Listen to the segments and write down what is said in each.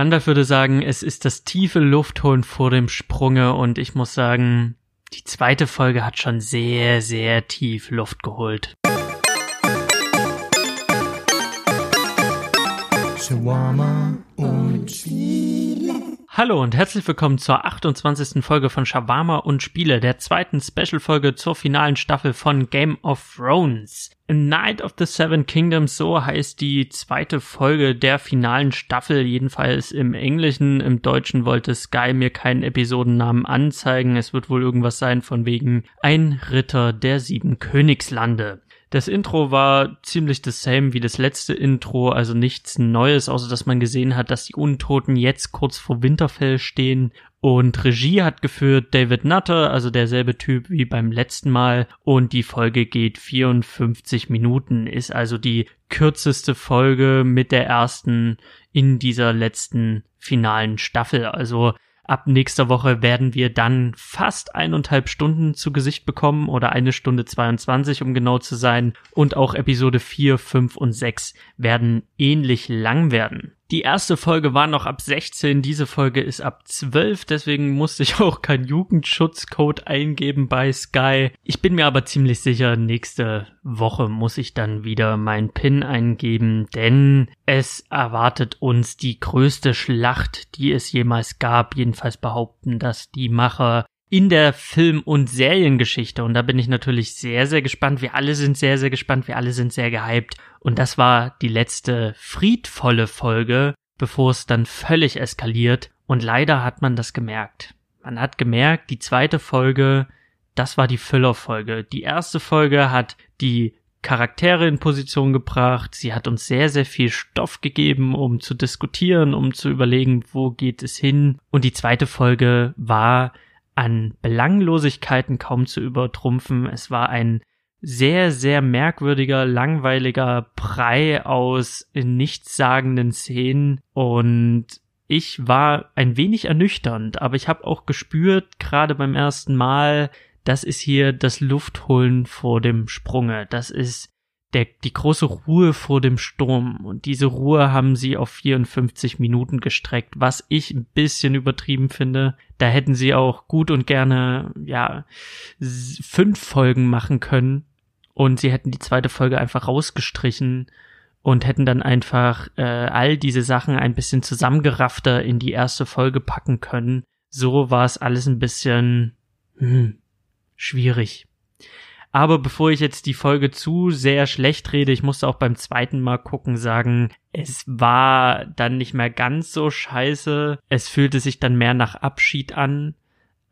Gandalf würde sagen, es ist das tiefe Luftholen vor dem Sprunge und ich muss sagen, die zweite Folge hat schon sehr, sehr tief Luft geholt. Shawarma und Spiele. Hallo und herzlich willkommen zur 28. Folge von Shawarma und Spiele, der zweiten Special-Folge zur finalen Staffel von Game of Thrones. Night of the Seven Kingdoms, so heißt die zweite Folge der finalen Staffel, jedenfalls im Englischen. Im Deutschen wollte Sky mir keinen Episodennamen anzeigen. Es wird wohl irgendwas sein von wegen Ein Ritter der sieben Königslande. Das Intro war ziemlich das same wie das letzte Intro, also nichts Neues, außer dass man gesehen hat, dass die Untoten jetzt kurz vor Winterfell stehen. Und Regie hat geführt David Nutter, also derselbe Typ wie beim letzten Mal. Und die Folge geht 54 Minuten, ist also die kürzeste Folge mit der ersten in dieser letzten finalen Staffel. Also Ab nächster Woche werden wir dann fast eineinhalb Stunden zu Gesicht bekommen oder eine Stunde 22, um genau zu sein. Und auch Episode 4, 5 und 6 werden ähnlich lang werden. Die erste Folge war noch ab 16, diese Folge ist ab 12, deswegen musste ich auch keinen Jugendschutzcode eingeben bei Sky. Ich bin mir aber ziemlich sicher, nächste Woche muss ich dann wieder mein PIN eingeben, denn es erwartet uns die größte Schlacht, die es jemals gab. Jedenfalls behaupten das die Macher in der Film- und Seriengeschichte. Und da bin ich natürlich sehr, sehr gespannt. Wir alle sind sehr, sehr gespannt. Wir alle sind sehr gehypt. Und das war die letzte friedvolle Folge, bevor es dann völlig eskaliert. Und leider hat man das gemerkt. Man hat gemerkt, die zweite Folge, das war die Füllerfolge. Die erste Folge hat die Charaktere in Position gebracht. Sie hat uns sehr, sehr viel Stoff gegeben, um zu diskutieren, um zu überlegen, wo geht es hin. Und die zweite Folge war an Belanglosigkeiten kaum zu übertrumpfen. Es war ein sehr, sehr merkwürdiger, langweiliger Brei aus nichtssagenden Szenen und ich war ein wenig ernüchternd, aber ich habe auch gespürt, gerade beim ersten Mal, das ist hier das Luftholen vor dem Sprunge. Das ist der, die große Ruhe vor dem Sturm. Und diese Ruhe haben sie auf 54 Minuten gestreckt, was ich ein bisschen übertrieben finde. Da hätten sie auch gut und gerne, ja, fünf Folgen machen können. Und sie hätten die zweite Folge einfach rausgestrichen und hätten dann einfach äh, all diese Sachen ein bisschen zusammengeraffter in die erste Folge packen können. So war es alles ein bisschen hm, schwierig. Aber bevor ich jetzt die Folge zu sehr schlecht rede, ich musste auch beim zweiten Mal gucken sagen, es war dann nicht mehr ganz so scheiße. Es fühlte sich dann mehr nach Abschied an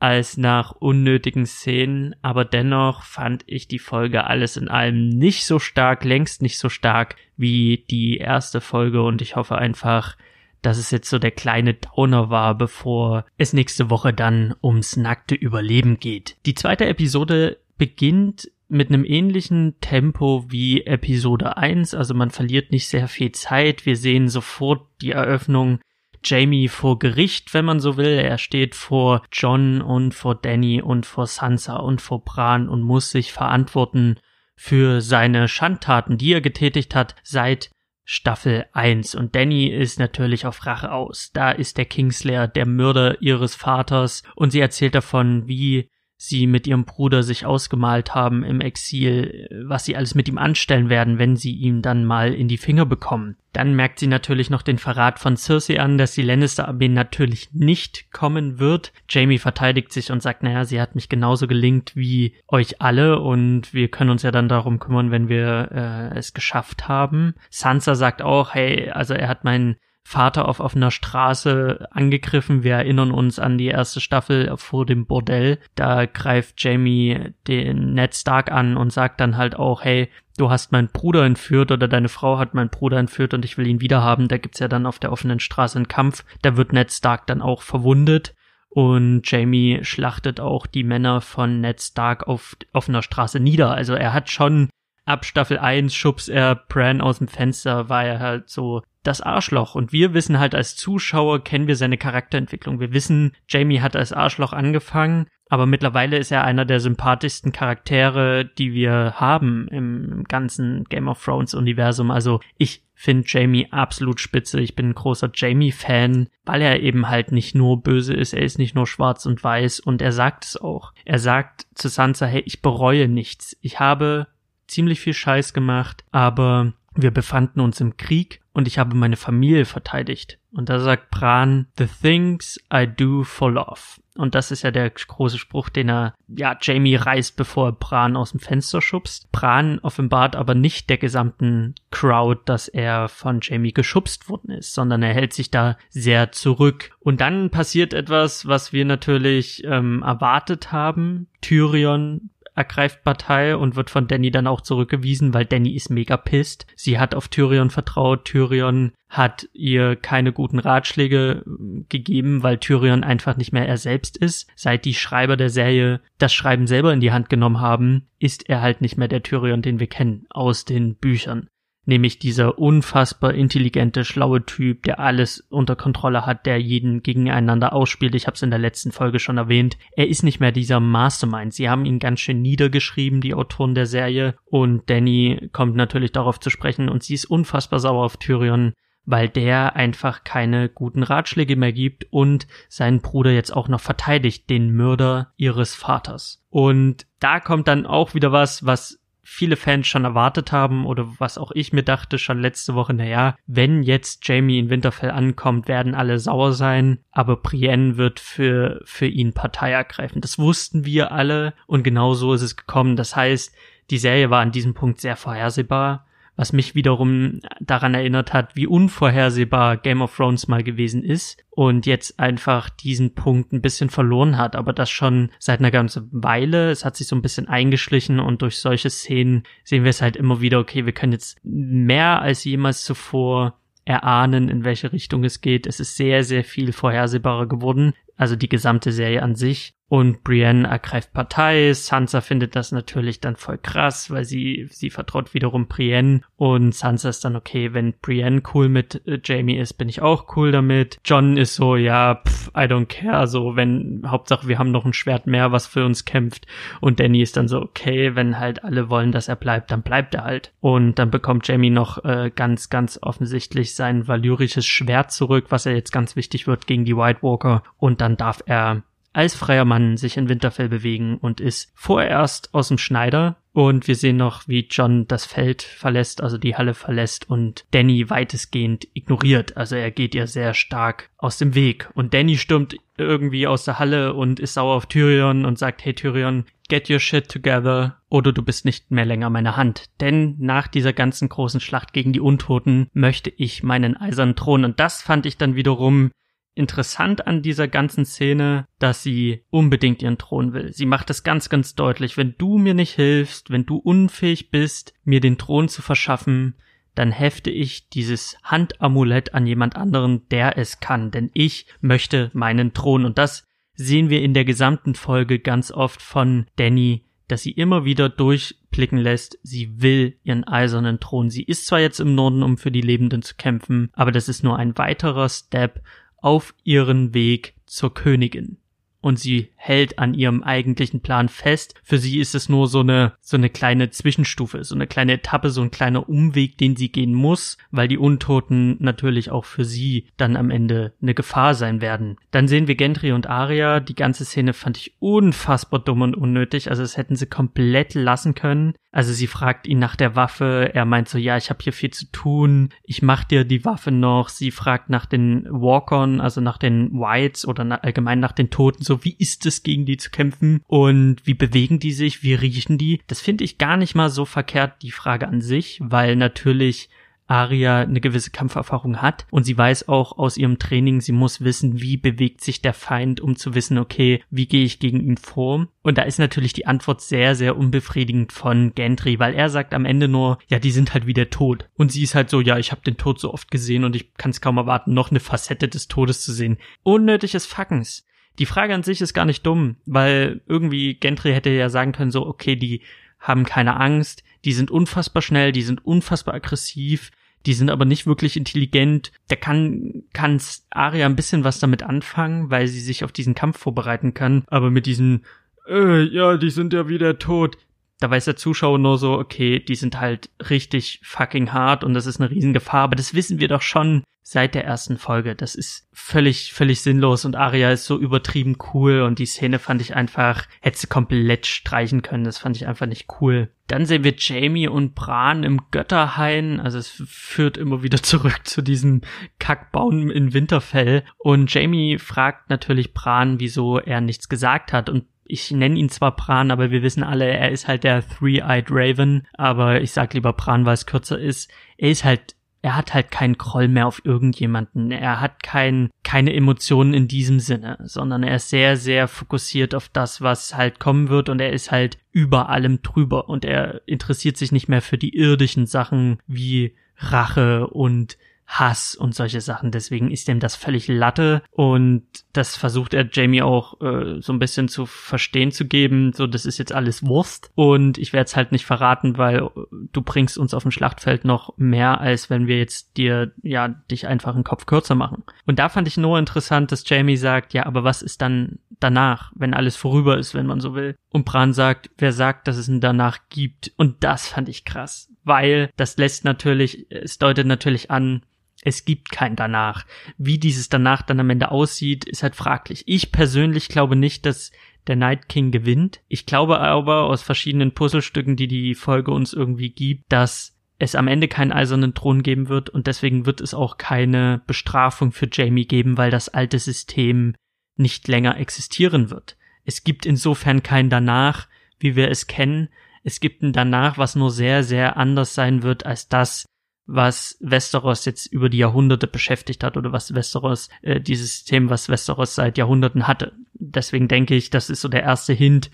als nach unnötigen Szenen, aber dennoch fand ich die Folge alles in allem nicht so stark, längst nicht so stark wie die erste Folge und ich hoffe einfach, dass es jetzt so der kleine Downer war, bevor es nächste Woche dann ums nackte Überleben geht. Die zweite Episode beginnt mit einem ähnlichen Tempo wie Episode 1, also man verliert nicht sehr viel Zeit. Wir sehen sofort die Eröffnung Jamie vor Gericht, wenn man so will. Er steht vor John und vor Danny und vor Sansa und vor Bran und muss sich verantworten für seine Schandtaten, die er getätigt hat seit Staffel 1. Und Danny ist natürlich auf Rache aus. Da ist der Kingslayer, der Mörder ihres Vaters, und sie erzählt davon, wie sie mit ihrem Bruder sich ausgemalt haben im Exil, was sie alles mit ihm anstellen werden, wenn sie ihm dann mal in die Finger bekommen. Dann merkt sie natürlich noch den Verrat von Cersei an, dass die Lannister-Armee natürlich nicht kommen wird. Jamie verteidigt sich und sagt, naja, sie hat mich genauso gelingt wie euch alle und wir können uns ja dann darum kümmern, wenn wir äh, es geschafft haben. Sansa sagt auch, hey, also er hat meinen Vater auf offener Straße angegriffen. Wir erinnern uns an die erste Staffel vor dem Bordell. Da greift Jamie den Ned Stark an und sagt dann halt auch, hey, du hast meinen Bruder entführt oder deine Frau hat meinen Bruder entführt und ich will ihn wiederhaben. Da gibt's ja dann auf der offenen Straße einen Kampf. Da wird Ned Stark dann auch verwundet. Und Jamie schlachtet auch die Männer von Ned Stark auf offener Straße nieder. Also er hat schon ab Staffel 1 schubst er Bran aus dem Fenster, war er halt so das Arschloch. Und wir wissen halt als Zuschauer, kennen wir seine Charakterentwicklung. Wir wissen, Jamie hat als Arschloch angefangen Aber mittlerweile ist er einer der sympathischsten Charaktere, die wir haben im ganzen Game of Thrones Universum. Also ich finde Jamie absolut spitze. Ich bin ein großer Jamie-Fan, weil er eben halt nicht nur böse ist, er ist nicht nur schwarz und weiß und er sagt es auch. Er sagt zu Sansa, hey, ich bereue nichts. Ich habe ziemlich viel Scheiß gemacht, aber wir befanden uns im Krieg und ich habe meine Familie verteidigt. Und da sagt Bran, the things I do for love. Und das ist ja der große Spruch, den er, ja, Jamie reißt, bevor er Bran aus dem Fenster schubst. Bran offenbart aber nicht der gesamten Crowd, dass er von Jamie geschubst worden ist, sondern er hält sich da sehr zurück. Und dann passiert etwas, was wir natürlich ähm, erwartet haben. Tyrion ergreift Partei und wird von Danny dann auch zurückgewiesen, weil Danny ist mega pisst. Sie hat auf Tyrion vertraut. Tyrion hat ihr keine guten Ratschläge äh, gegeben, weil Tyrion einfach nicht mehr er selbst ist. Seit die Schreiber der Serie das Schreiben selber in die Hand genommen haben, ist er halt nicht mehr der Tyrion, den wir kennen aus den Büchern nämlich dieser unfassbar intelligente, schlaue Typ, der alles unter Kontrolle hat, der jeden gegeneinander ausspielt. Ich habe es in der letzten Folge schon erwähnt. Er ist nicht mehr dieser Mastermind. Sie haben ihn ganz schön niedergeschrieben, die Autoren der Serie. Und Danny kommt natürlich darauf zu sprechen und sie ist unfassbar sauer auf Tyrion, weil der einfach keine guten Ratschläge mehr gibt und seinen Bruder jetzt auch noch verteidigt, den Mörder ihres Vaters. Und da kommt dann auch wieder was, was viele Fans schon erwartet haben oder was auch ich mir dachte schon letzte Woche, naja, wenn jetzt Jamie in Winterfell ankommt, werden alle sauer sein, aber Brienne wird für, für ihn Partei ergreifen. Das wussten wir alle und genau so ist es gekommen. Das heißt, die Serie war an diesem Punkt sehr vorhersehbar was mich wiederum daran erinnert hat, wie unvorhersehbar Game of Thrones mal gewesen ist und jetzt einfach diesen Punkt ein bisschen verloren hat, aber das schon seit einer ganzen Weile. Es hat sich so ein bisschen eingeschlichen und durch solche Szenen sehen wir es halt immer wieder, okay, wir können jetzt mehr als jemals zuvor erahnen, in welche Richtung es geht. Es ist sehr, sehr viel vorhersehbarer geworden. Also die gesamte Serie an sich. Und Brienne ergreift Partei. Sansa findet das natürlich dann voll krass, weil sie, sie vertraut wiederum Brienne. Und Sansa ist dann okay, wenn Brienne cool mit äh, Jamie ist, bin ich auch cool damit. John ist so, ja, pff, I don't care, so, wenn, Hauptsache wir haben noch ein Schwert mehr, was für uns kämpft. Und Danny ist dann so, okay, wenn halt alle wollen, dass er bleibt, dann bleibt er halt. Und dann bekommt Jamie noch äh, ganz, ganz offensichtlich sein valyrisches Schwert zurück, was er jetzt ganz wichtig wird gegen die White Walker. Und dann darf er als freier Mann sich in Winterfell bewegen und ist vorerst aus dem Schneider. Und wir sehen noch, wie John das Feld verlässt, also die Halle verlässt und Danny weitestgehend ignoriert. Also er geht ihr sehr stark aus dem Weg. Und Danny stürmt irgendwie aus der Halle und ist sauer auf Tyrion und sagt, hey Tyrion, get your shit together oder du bist nicht mehr länger meine Hand. Denn nach dieser ganzen großen Schlacht gegen die Untoten möchte ich meinen eisernen Thron. Und das fand ich dann wiederum interessant an dieser ganzen Szene, dass sie unbedingt ihren Thron will. Sie macht es ganz, ganz deutlich. Wenn du mir nicht hilfst, wenn du unfähig bist, mir den Thron zu verschaffen, dann hefte ich dieses Handamulett an jemand anderen, der es kann, denn ich möchte meinen Thron. Und das sehen wir in der gesamten Folge ganz oft von Danny, dass sie immer wieder durchblicken lässt, sie will ihren eisernen Thron. Sie ist zwar jetzt im Norden, um für die Lebenden zu kämpfen, aber das ist nur ein weiterer Step auf ihren Weg zur Königin und sie hält an ihrem eigentlichen Plan fest. Für sie ist es nur so eine, so eine kleine Zwischenstufe, so eine kleine Etappe, so ein kleiner Umweg, den sie gehen muss, weil die Untoten natürlich auch für sie dann am Ende eine Gefahr sein werden. Dann sehen wir Gendry und Arya. Die ganze Szene fand ich unfassbar dumm und unnötig. Also es hätten sie komplett lassen können. Also sie fragt ihn nach der Waffe. Er meint so, ja, ich habe hier viel zu tun. Ich mach dir die Waffe noch. Sie fragt nach den Walkern, also nach den Whites oder allgemein nach den Toten so, wie ist es, gegen die zu kämpfen und wie bewegen die sich, wie riechen die? Das finde ich gar nicht mal so verkehrt, die Frage an sich, weil natürlich Aria eine gewisse Kampferfahrung hat und sie weiß auch aus ihrem Training, sie muss wissen, wie bewegt sich der Feind, um zu wissen, okay, wie gehe ich gegen ihn vor? Und da ist natürlich die Antwort sehr, sehr unbefriedigend von Gentry, weil er sagt am Ende nur, ja, die sind halt wie der Tod. Und sie ist halt so, ja, ich habe den Tod so oft gesehen und ich kann es kaum erwarten, noch eine Facette des Todes zu sehen. Unnötiges Fuckens. Die Frage an sich ist gar nicht dumm, weil irgendwie Gentry hätte ja sagen können, so, okay, die haben keine Angst, die sind unfassbar schnell, die sind unfassbar aggressiv, Die sind aber nicht wirklich intelligent. Der kann, kann Arya ein bisschen was damit anfangen, weil sie sich auf diesen Kampf vorbereiten kann. Aber mit diesem, äh, ja, die sind ja wieder tot da weiß der Zuschauer nur so, okay, die sind halt richtig fucking hart und das ist eine Riesengefahr, aber das wissen wir doch schon seit der ersten Folge. Das ist völlig, völlig sinnlos und Arya ist so übertrieben cool und die Szene fand ich einfach, hätte sie komplett streichen können. Das fand ich einfach nicht cool. Dann sehen wir Jamie und Bran im Götterhain. Also es führt immer wieder zurück zu diesem Kackbaum in Winterfell. Und Jamie fragt natürlich Bran, wieso er nichts gesagt hat und ich nenne ihn zwar Bran, aber wir wissen alle, er ist halt der Three-Eyed Raven, aber ich sag lieber Bran, weil es kürzer ist. Er ist halt er hat halt keinen Kroll mehr auf irgendjemanden. Er hat kein, keine Emotionen in diesem Sinne, sondern er ist sehr, sehr fokussiert auf das, was halt kommen wird und er ist halt über allem drüber und er interessiert sich nicht mehr für die irdischen Sachen wie Rache und Hass und solche Sachen. Deswegen ist ihm das völlig Latte und das versucht er Jamie auch äh, so ein bisschen zu verstehen zu geben. So, das ist jetzt alles Wurst und ich werde es halt nicht verraten, weil äh, du bringst uns auf dem Schlachtfeld noch mehr, als wenn wir jetzt dir ja dich einfach einen Kopf kürzer machen. Und da fand ich nur interessant, dass Jamie sagt, ja, aber was ist dann danach, wenn alles vorüber ist, wenn man so will? Und Bran sagt, wer sagt, dass es ein danach gibt? Und das fand ich krass, weil das lässt natürlich, es deutet natürlich an, es gibt kein danach. Wie dieses danach dann am Ende aussieht, ist halt fraglich. Ich persönlich glaube nicht, dass der Night King gewinnt. Ich glaube aber aus verschiedenen Puzzlestücken, die die Folge uns irgendwie gibt, dass es am Ende keinen eisernen Thron geben wird und deswegen wird es auch keine Bestrafung für Jamie geben, weil das alte System nicht länger existieren wird. Es gibt insofern kein danach, wie wir es kennen. Es gibt ein danach, was nur sehr, sehr anders sein wird als das, was Westeros jetzt über die Jahrhunderte beschäftigt hat oder was Westeros, äh, dieses System, was Westeros seit Jahrhunderten hatte. Deswegen denke ich, das ist so der erste Hint.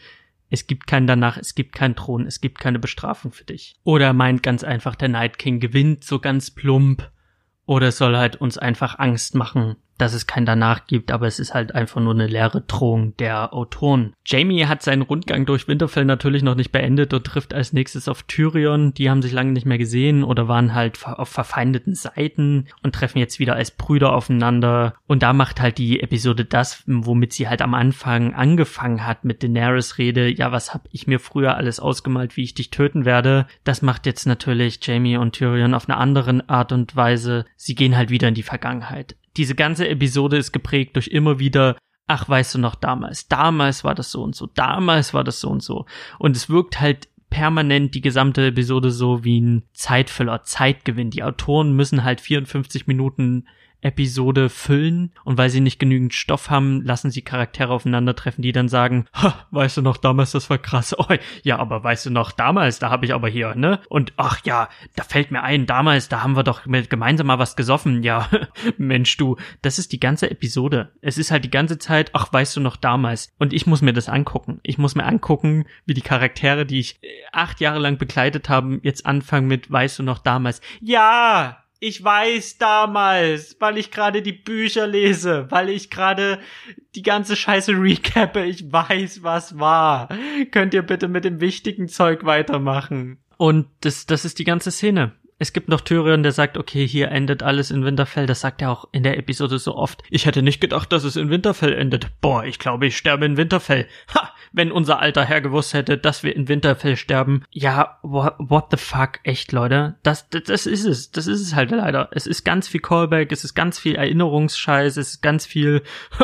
Es gibt keinen danach, es gibt keinen Thron, es gibt keine Bestrafung für dich. Oder er meint ganz einfach, der Night King gewinnt so ganz plump. Oder soll halt uns einfach Angst machen, dass es kein danach gibt, aber es ist halt einfach nur eine leere Drohung der Autoren. Jamie hat seinen Rundgang durch Winterfell natürlich noch nicht beendet und trifft als nächstes auf Tyrion. Die haben sich lange nicht mehr gesehen oder waren halt auf verfeindeten Seiten und treffen jetzt wieder als Brüder aufeinander. Und da macht halt die Episode das, womit sie halt am Anfang angefangen hat mit Daenerys Rede. Ja, was hab ich mir früher alles ausgemalt, wie ich dich töten werde? Das macht jetzt natürlich Jamie und Tyrion auf eine andere Art und Weise. Sie gehen halt wieder in die Vergangenheit diese ganze Episode ist geprägt durch immer wieder, ach, weißt du noch damals, damals war das so und so, damals war das so und so. Und es wirkt halt permanent die gesamte Episode so wie ein Zeitfüller, Zeitgewinn. Die Autoren müssen halt 54 Minuten Episode füllen und weil sie nicht genügend Stoff haben, lassen sie Charaktere aufeinandertreffen, die dann sagen, ha, weißt du noch damals, das war krass. Oh, ja, aber weißt du noch damals, da habe ich aber hier, ne? Und ach ja, da fällt mir ein, damals, da haben wir doch gemeinsam mal was gesoffen. Ja, Mensch, du, das ist die ganze Episode. Es ist halt die ganze Zeit, ach, weißt du noch damals. Und ich muss mir das angucken. Ich muss mir angucken, wie die Charaktere, die ich acht Jahre lang begleitet haben, jetzt anfangen mit, weißt du noch damals. Ja, ich weiß damals, weil ich gerade die Bücher lese, weil ich gerade die ganze Scheiße recappe, ich weiß, was war. Könnt ihr bitte mit dem wichtigen Zeug weitermachen? Und das, das ist die ganze Szene. Es gibt noch Tyrion, der sagt, okay, hier endet alles in Winterfell. Das sagt er auch in der Episode so oft. Ich hätte nicht gedacht, dass es in Winterfell endet. Boah, ich glaube, ich sterbe in Winterfell. Ha! Wenn unser alter Herr gewusst hätte, dass wir in Winterfell sterben. Ja, what, what the fuck, echt, Leute. Das, das, das ist es. Das ist es halt leider. Es ist ganz viel Callback, es ist ganz viel Erinnerungsscheiß, es ist ganz viel,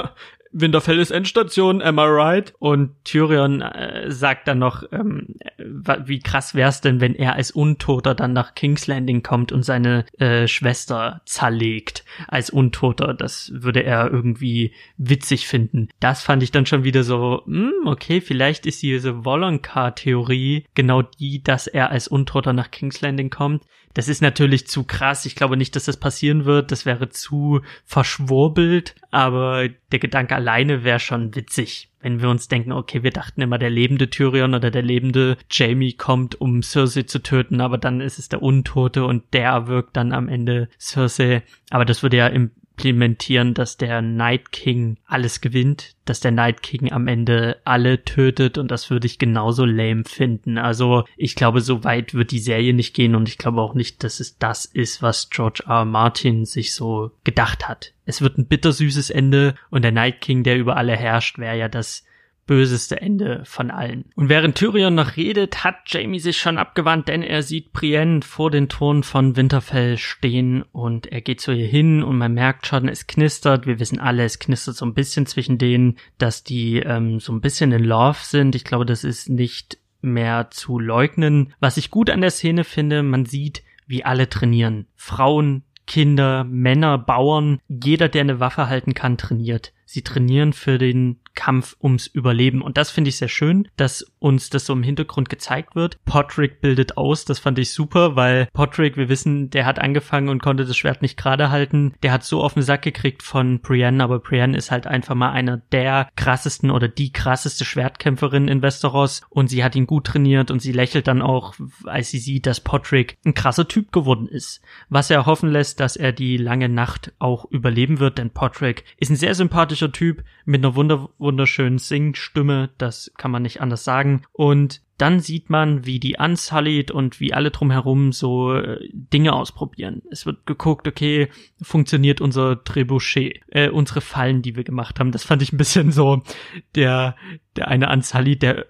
Winterfell ist Endstation, am I right? Und Tyrion äh, sagt dann noch, ähm, wie krass wär's denn, wenn er als Untoter dann nach King's Landing kommt und seine äh, Schwester zerlegt als Untoter. Das würde er irgendwie witzig finden. Das fand ich dann schon wieder so, hm, okay, vielleicht ist diese Voloncar-Theorie genau die, dass er als Untoter nach King's Landing kommt. Das ist natürlich zu krass. Ich glaube nicht, dass das passieren wird. Das wäre zu verschwurbelt. Aber der Gedanke alleine wäre schon witzig. Wenn wir uns denken, okay, wir dachten immer, der lebende Tyrion oder der lebende Jamie kommt, um Cersei zu töten, aber dann ist es der Untote und der wirkt dann am Ende Cersei. Aber das würde ja im implementieren, dass der Night King alles gewinnt, dass der Night King am Ende alle tötet und das würde ich genauso lame finden. Also ich glaube, so weit wird die Serie nicht gehen und ich glaube auch nicht, dass es das ist, was George R. R. Martin sich so gedacht hat. Es wird ein bittersüßes Ende und der Night King, der über alle herrscht, wäre ja das böseste Ende von allen. Und während Tyrion noch redet, hat Jamie sich schon abgewandt, denn er sieht Brienne vor den Toren von Winterfell stehen und er geht zu ihr hin und man merkt schon, es knistert. Wir wissen alle, es knistert so ein bisschen zwischen denen, dass die ähm, so ein bisschen in Love sind. Ich glaube, das ist nicht mehr zu leugnen. Was ich gut an der Szene finde, man sieht, wie alle trainieren. Frauen, Kinder, Männer, Bauern, jeder, der eine Waffe halten kann, trainiert. Sie trainieren für den Kampf ums Überleben. Und das finde ich sehr schön, dass uns das so im Hintergrund gezeigt wird. Podrick bildet aus, das fand ich super, weil Podrick, wir wissen, der hat angefangen und konnte das Schwert nicht gerade halten. Der hat so auf den Sack gekriegt von Brienne, aber Brienne ist halt einfach mal einer der krassesten oder die krasseste Schwertkämpferin in Westeros und sie hat ihn gut trainiert und sie lächelt dann auch, als sie sieht, dass Podrick ein krasser Typ geworden ist. Was er hoffen lässt, dass er die lange Nacht auch überleben wird, denn Podrick ist ein sehr sympathischer Typ mit einer wunder wunderschönen Singstimme, das kann man nicht anders sagen. Und dann sieht man, wie die Unsullied und wie alle drumherum so äh, Dinge ausprobieren. Es wird geguckt, okay, funktioniert unser Trebuchet, äh, unsere Fallen, die wir gemacht haben. Das fand ich ein bisschen so, der, der eine Unsullied, der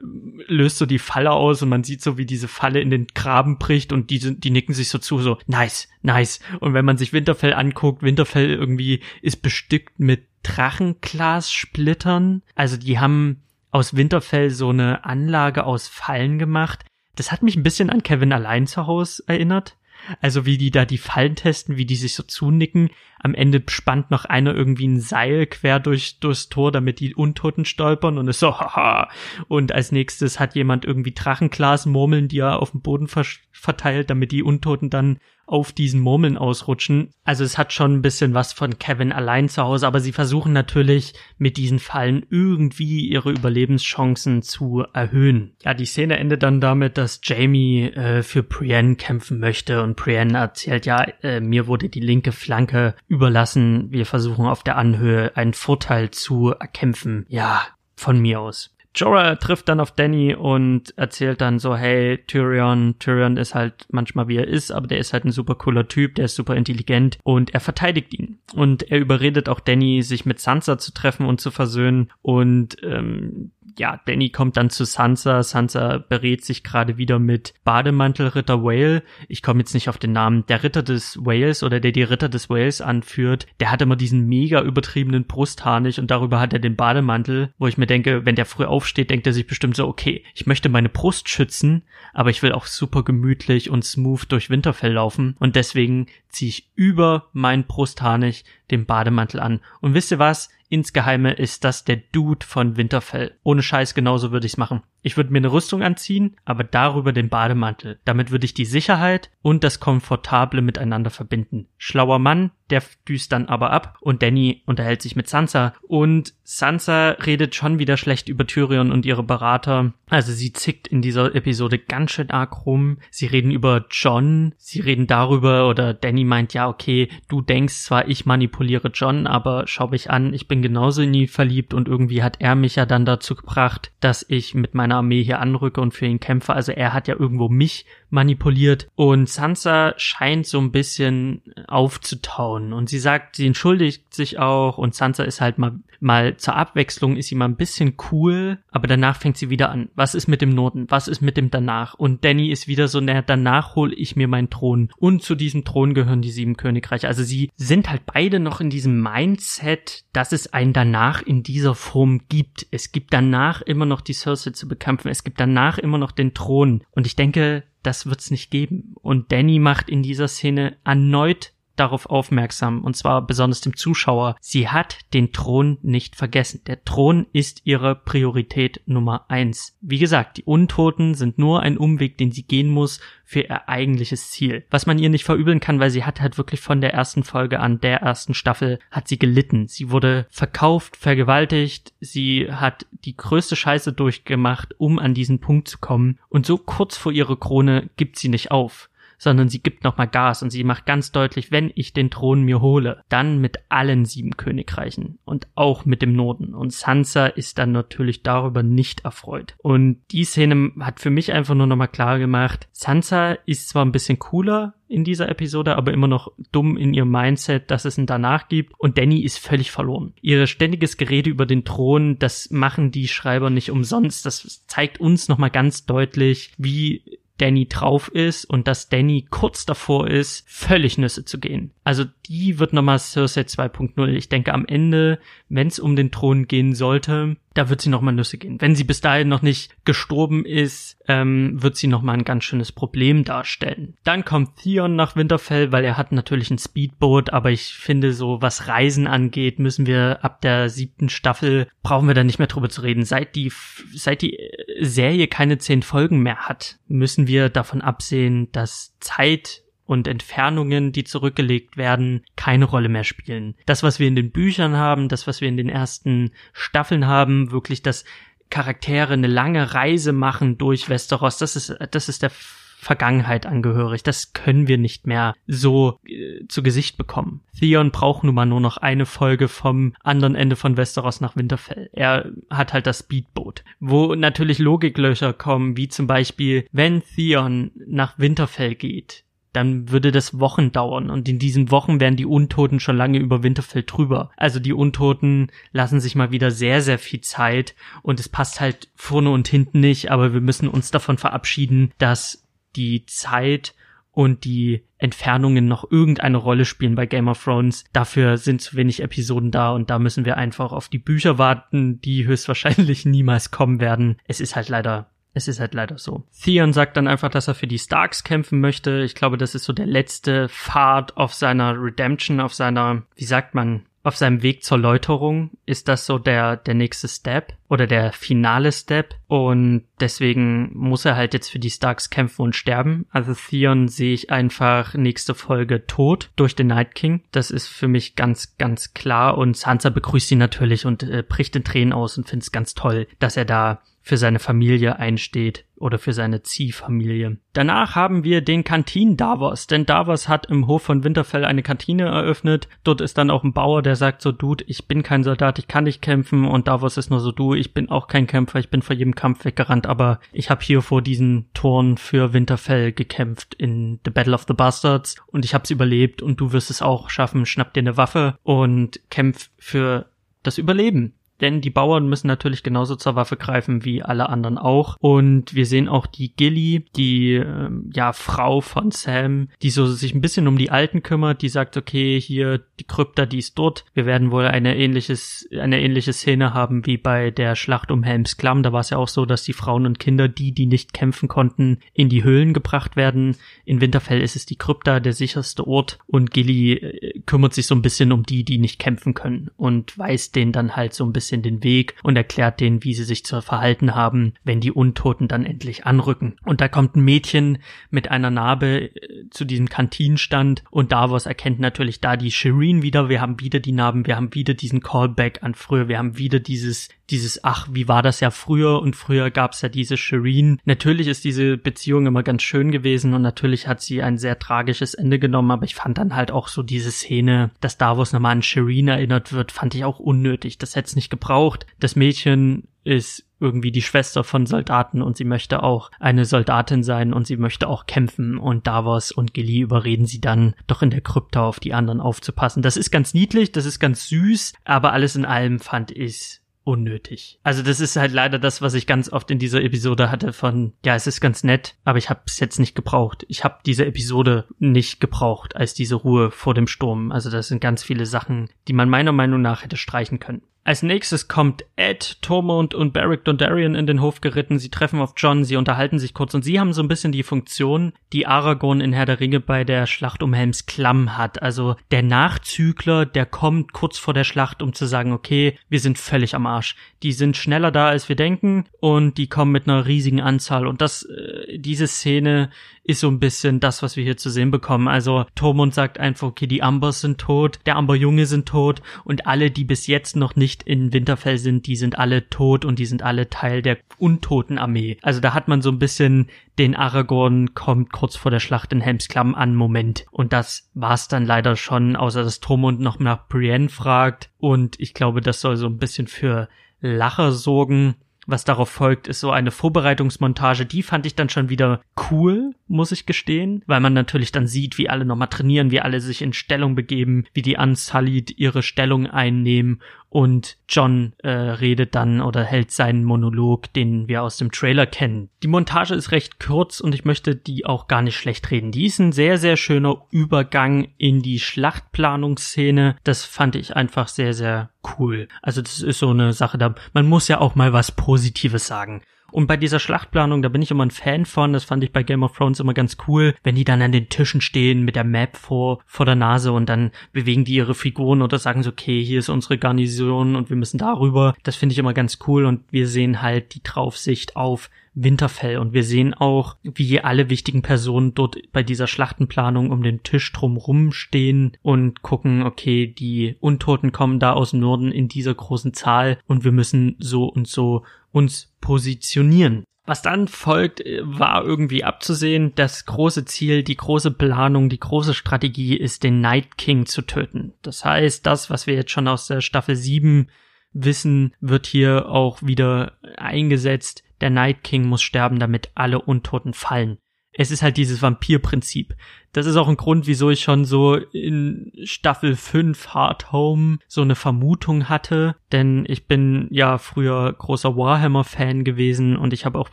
löst so die Falle aus und man sieht so, wie diese Falle in den Graben bricht und die, die nicken sich so zu, so, nice, nice. Und wenn man sich Winterfell anguckt, Winterfell irgendwie ist bestückt mit Drachenglas-Splittern. Also die haben aus Winterfell so eine Anlage aus Fallen gemacht. Das hat mich ein bisschen an Kevin allein zu Hause erinnert. Also wie die da die Fallen testen, wie die sich so zunicken. Am Ende spannt noch einer irgendwie ein Seil quer durch, durchs Tor, damit die Untoten stolpern und ist so, haha. Und als nächstes hat jemand irgendwie Drachenglasmurmeln, die er auf dem Boden verteilt, damit die Untoten dann auf diesen Murmeln ausrutschen. Also es hat schon ein bisschen was von Kevin allein zu Hause, aber sie versuchen natürlich mit diesen Fallen irgendwie ihre Überlebenschancen zu erhöhen. Ja, die Szene endet dann damit, dass Jamie äh, für Brienne kämpfen möchte und Brienne erzählt, ja, äh, mir wurde die linke Flanke überlassen. Wir versuchen auf der Anhöhe einen Vorteil zu erkämpfen. Ja, von mir aus. Jorah trifft dann auf Danny und erzählt dann so, hey, Tyrion, Tyrion ist halt manchmal wie er ist, aber der ist halt ein super cooler Typ, der ist super intelligent und er verteidigt ihn. Und er überredet auch Danny, sich mit Sansa zu treffen und zu versöhnen und ähm, ja, Danny kommt dann zu Sansa. Sansa berät sich gerade wieder mit Bademantelritter Whale. Ich komme jetzt nicht auf den Namen. Der Ritter des Whales oder der die Ritter des Whales anführt, der hat immer diesen mega übertriebenen Brustharnisch und darüber hat er den Bademantel, wo ich mir denke, wenn der früh aufsteht, denkt er sich bestimmt so, okay, ich möchte meine Brust schützen, aber ich will auch super gemütlich und smooth durch Winterfell laufen und deswegen ziehe ich über mein Brustharnisch den Bademantel an. Und wisst ihr was? Insgeheime ist das der Dude von Winterfell. Ohne Scheiß genauso würde ich's machen. Ich würde mir eine Rüstung anziehen, aber darüber den Bademantel. Damit würde ich die Sicherheit und das Komfortable miteinander verbinden. Schlauer Mann, der düst dann aber ab und Danny unterhält sich mit Sansa und Sansa redet schon wieder schlecht über Tyrion und ihre Berater. Also sie zickt in dieser Episode ganz schön arg rum. Sie reden über John, sie reden darüber oder Danny meint, ja, okay, du denkst zwar, ich manipuliere John, aber schau mich an, ich bin genauso in ihn verliebt und irgendwie hat er mich ja dann dazu gebracht, dass ich mit meiner Armee hier anrücke und für ihn kämpfe. Also er hat ja irgendwo mich manipuliert und Sansa scheint so ein bisschen aufzutauen und sie sagt, sie entschuldigt sich auch und Sansa ist halt mal, mal zur Abwechslung ist sie mal ein bisschen cool, aber danach fängt sie wieder an. Was ist mit dem Norden? Was ist mit dem danach? Und Danny ist wieder so, naja, danach hole ich mir meinen Thron und zu diesem Thron gehören die sieben Königreiche. Also sie sind halt beide noch in diesem Mindset, dass es ein danach in dieser Form gibt. Es gibt danach immer noch die Cersei zu bekämpfen. Es gibt danach immer noch den Thron. Und ich denke, das wird's nicht geben. Und Danny macht in dieser Szene erneut darauf aufmerksam, und zwar besonders dem Zuschauer. Sie hat den Thron nicht vergessen. Der Thron ist ihre Priorität Nummer eins. Wie gesagt, die Untoten sind nur ein Umweg, den sie gehen muss für ihr eigentliches Ziel. Was man ihr nicht verübeln kann, weil sie hat halt wirklich von der ersten Folge an, der ersten Staffel, hat sie gelitten. Sie wurde verkauft, vergewaltigt, sie hat die größte Scheiße durchgemacht, um an diesen Punkt zu kommen. Und so kurz vor ihrer Krone gibt sie nicht auf sondern sie gibt nochmal Gas und sie macht ganz deutlich, wenn ich den Thron mir hole, dann mit allen sieben Königreichen und auch mit dem Norden. Und Sansa ist dann natürlich darüber nicht erfreut. Und die Szene hat für mich einfach nur nochmal klar gemacht, Sansa ist zwar ein bisschen cooler in dieser Episode, aber immer noch dumm in ihrem Mindset, dass es einen danach gibt. Und Danny ist völlig verloren. Ihre ständiges Gerede über den Thron, das machen die Schreiber nicht umsonst. Das zeigt uns nochmal ganz deutlich, wie Danny drauf ist und dass Danny kurz davor ist, völlig Nüsse zu gehen. Also die wird nochmal Cersei 2.0. Ich denke am Ende, wenn es um den Thron gehen sollte, da wird sie nochmal Nüsse gehen. Wenn sie bis dahin noch nicht gestorben ist, ähm, wird sie nochmal ein ganz schönes Problem darstellen. Dann kommt Theon nach Winterfell, weil er hat natürlich ein Speedboot, aber ich finde so, was Reisen angeht, müssen wir ab der siebten Staffel, brauchen wir da nicht mehr drüber zu reden. Seit die, seit die Serie keine zehn Folgen mehr hat, müssen wir davon absehen, dass Zeit und Entfernungen, die zurückgelegt werden, keine Rolle mehr spielen. Das, was wir in den Büchern haben, das, was wir in den ersten Staffeln haben, wirklich, dass Charaktere eine lange Reise machen durch Westeros, das ist, das ist der Vergangenheit angehörig. Das können wir nicht mehr so äh, zu Gesicht bekommen. Theon braucht nun mal nur noch eine Folge vom anderen Ende von Westeros nach Winterfell. Er hat halt das Speedboot, wo natürlich Logiklöcher kommen, wie zum Beispiel, wenn Theon nach Winterfell geht, dann würde das Wochen dauern und in diesen Wochen wären die Untoten schon lange über Winterfell drüber. Also die Untoten lassen sich mal wieder sehr, sehr viel Zeit und es passt halt vorne und hinten nicht, aber wir müssen uns davon verabschieden, dass die Zeit und die Entfernungen noch irgendeine Rolle spielen bei Game of Thrones. Dafür sind zu wenig Episoden da und da müssen wir einfach auf die Bücher warten, die höchstwahrscheinlich niemals kommen werden. Es ist halt leider es ist halt leider so. Theon sagt dann einfach, dass er für die Starks kämpfen möchte. Ich glaube, das ist so der letzte Pfad auf seiner Redemption, auf seiner, wie sagt man, auf seinem Weg zur Läuterung ist das so der, der nächste Step oder der finale Step und deswegen muss er halt jetzt für die Starks kämpfen und sterben. Also Theon sehe ich einfach nächste Folge tot durch den Night King. Das ist für mich ganz, ganz klar und Sansa begrüßt ihn natürlich und äh, bricht in Tränen aus und findet es ganz toll, dass er da für seine Familie einsteht oder für seine Ziehfamilie. Danach haben wir den Kantin Davos, denn Davos hat im Hof von Winterfell eine Kantine eröffnet. Dort ist dann auch ein Bauer, der sagt so, Dude, ich bin kein Soldat, ich kann nicht kämpfen und Davos ist nur so, du, ich bin auch kein Kämpfer, ich bin vor jedem Kampf weggerannt, aber ich habe hier vor diesen Toren für Winterfell gekämpft in The Battle of the Bastards und ich hab's überlebt und du wirst es auch schaffen, schnapp dir eine Waffe und kämpf für das Überleben denn die Bauern müssen natürlich genauso zur Waffe greifen wie alle anderen auch. Und wir sehen auch die Gilly, die ähm, ja Frau von Sam, die so sich ein bisschen um die Alten kümmert, die sagt, okay, hier die Krypta, die ist dort. Wir werden wohl eine ähnliches, eine ähnliche Szene haben wie bei der Schlacht um Helms Klamm. Da war es ja auch so, dass die Frauen und Kinder, die, die nicht kämpfen konnten, in die Höhlen gebracht werden. In Winterfell ist es die Krypta, der sicherste Ort. Und Gilly äh, kümmert sich so ein bisschen um die, die nicht kämpfen können und weist denen dann halt so ein bisschen bisschen den Weg und erklärt denen, wie sie sich zu verhalten haben, wenn die Untoten dann endlich anrücken. Und da kommt ein Mädchen mit einer Narbe äh, zu diesem Kantinstand und Davos erkennt natürlich da die Shireen wieder. Wir haben wieder die Narben, wir haben wieder diesen Callback an früher, wir haben wieder dieses dieses, ach, wie war das ja früher und früher gab's ja diese Shireen. Natürlich ist diese Beziehung immer ganz schön gewesen und natürlich hat sie ein sehr tragisches Ende genommen, aber ich fand dann halt auch so diese Szene, dass Davos nochmal an Shireen erinnert wird, fand ich auch unnötig. Das hätte es nicht gebraucht. Das Mädchen ist irgendwie die Schwester von Soldaten und sie möchte auch eine Soldatin sein und sie möchte auch kämpfen und Davos und Gilly überreden sie dann doch in der Krypta auf die anderen aufzupassen. Das ist ganz niedlich, das ist ganz süß, aber alles in allem fand ich unnötig. Also das ist halt leider das, was ich ganz oft in dieser Episode hatte von, ja, es ist ganz nett, aber ich habe es jetzt nicht gebraucht. Ich habe diese Episode nicht gebraucht als diese Ruhe vor dem Sturm. Also das sind ganz viele Sachen, die man meiner Meinung nach hätte streichen können. Als nächstes kommt Ed, Tormund und Beric Dondarrion in den Hof geritten. Sie treffen auf John, sie unterhalten sich kurz und sie haben so ein bisschen die Funktion, die Aragorn in Herr der Ringe bei der Schlacht um Helms Klamm hat. Also der Nachzügler, der kommt kurz vor der Schlacht, um zu sagen, okay, wir sind völlig am Arsch. Die sind schneller da, als wir denken und die kommen mit einer riesigen Anzahl. Und das, äh, diese Szene ist so ein bisschen das, was wir hier zu sehen bekommen. Also Tormund sagt einfach, okay, die Ambers sind tot, der Amberjunge sind tot und alle, die bis jetzt noch nicht nicht in Winterfell sind, die sind alle tot und die sind alle Teil der Untotenarmee. Also da hat man so ein bisschen den Aragorn kommt kurz vor der Schlacht in Helms Klamm an Moment. Und das war's dann leider schon, außer dass Tormund noch nach Brienne fragt. Und ich glaube, das soll so ein bisschen für Lacher sorgen. Was darauf folgt, ist so eine Vorbereitungsmontage. Die fand ich dann schon wieder cool, muss ich gestehen, weil man natürlich dann sieht, wie alle nochmal trainieren, wie alle sich in Stellung begeben, wie die Unsullied ihre Stellung einnehmen und John äh, redet dann oder hält seinen Monolog, den wir aus dem Trailer kennen. Die Montage ist recht kurz und ich möchte die auch gar nicht schlecht reden. Die ist ein sehr, sehr schöner Übergang in die Schlachtplanungsszene. Das fand ich einfach sehr, sehr cool. Also das ist so eine Sache, da man muss ja auch mal was Positives sagen. Und bei dieser Schlachtplanung, da bin ich immer ein Fan von, das fand ich bei Game of Thrones immer ganz cool, wenn die dann an den Tischen stehen mit der Map vor, vor der Nase und dann bewegen die ihre Figuren oder sagen so, okay, hier ist unsere Garnison und wir müssen darüber. Das finde ich immer ganz cool und wir sehen halt die Draufsicht auf Winterfell und wir sehen auch, wie alle wichtigen Personen dort bei dieser Schlachtenplanung um den Tisch drumrum stehen und gucken, okay, die Untoten kommen da aus dem Norden in dieser großen Zahl und wir müssen so und so uns positionieren. Was dann folgt, äh, war irgendwie abzusehen. Das große Ziel, die große Planung, die große Strategie ist, den Night King zu töten. Das heißt, das, was wir jetzt schon aus der Staffel 7 wissen, wird hier auch wieder eingesetzt. Der Night King muss sterben, damit alle Untoten fallen. Es ist halt dieses Vampirprinzip. Das ist auch ein Grund, wieso ich schon so in Staffel 5 Hard Home so eine Vermutung hatte. Denn ich bin ja früher großer Warhammer-Fan gewesen und ich habe auch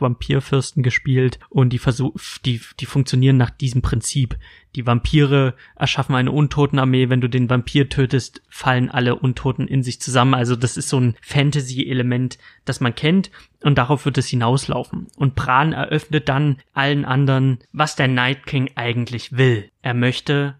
Vampirfürsten gespielt und die versuch, die, die funktionieren nach diesem Prinzip. Die Vampire erschaffen eine Untotenarmee. Wenn du den Vampir tötest, fallen alle Untoten in sich zusammen. Also das ist so ein Fantasy-Element, das man kennt. Und darauf wird es hinauslaufen. Und Bran eröffnet dann allen anderen, was der Night King eigentlich will will. Er möchte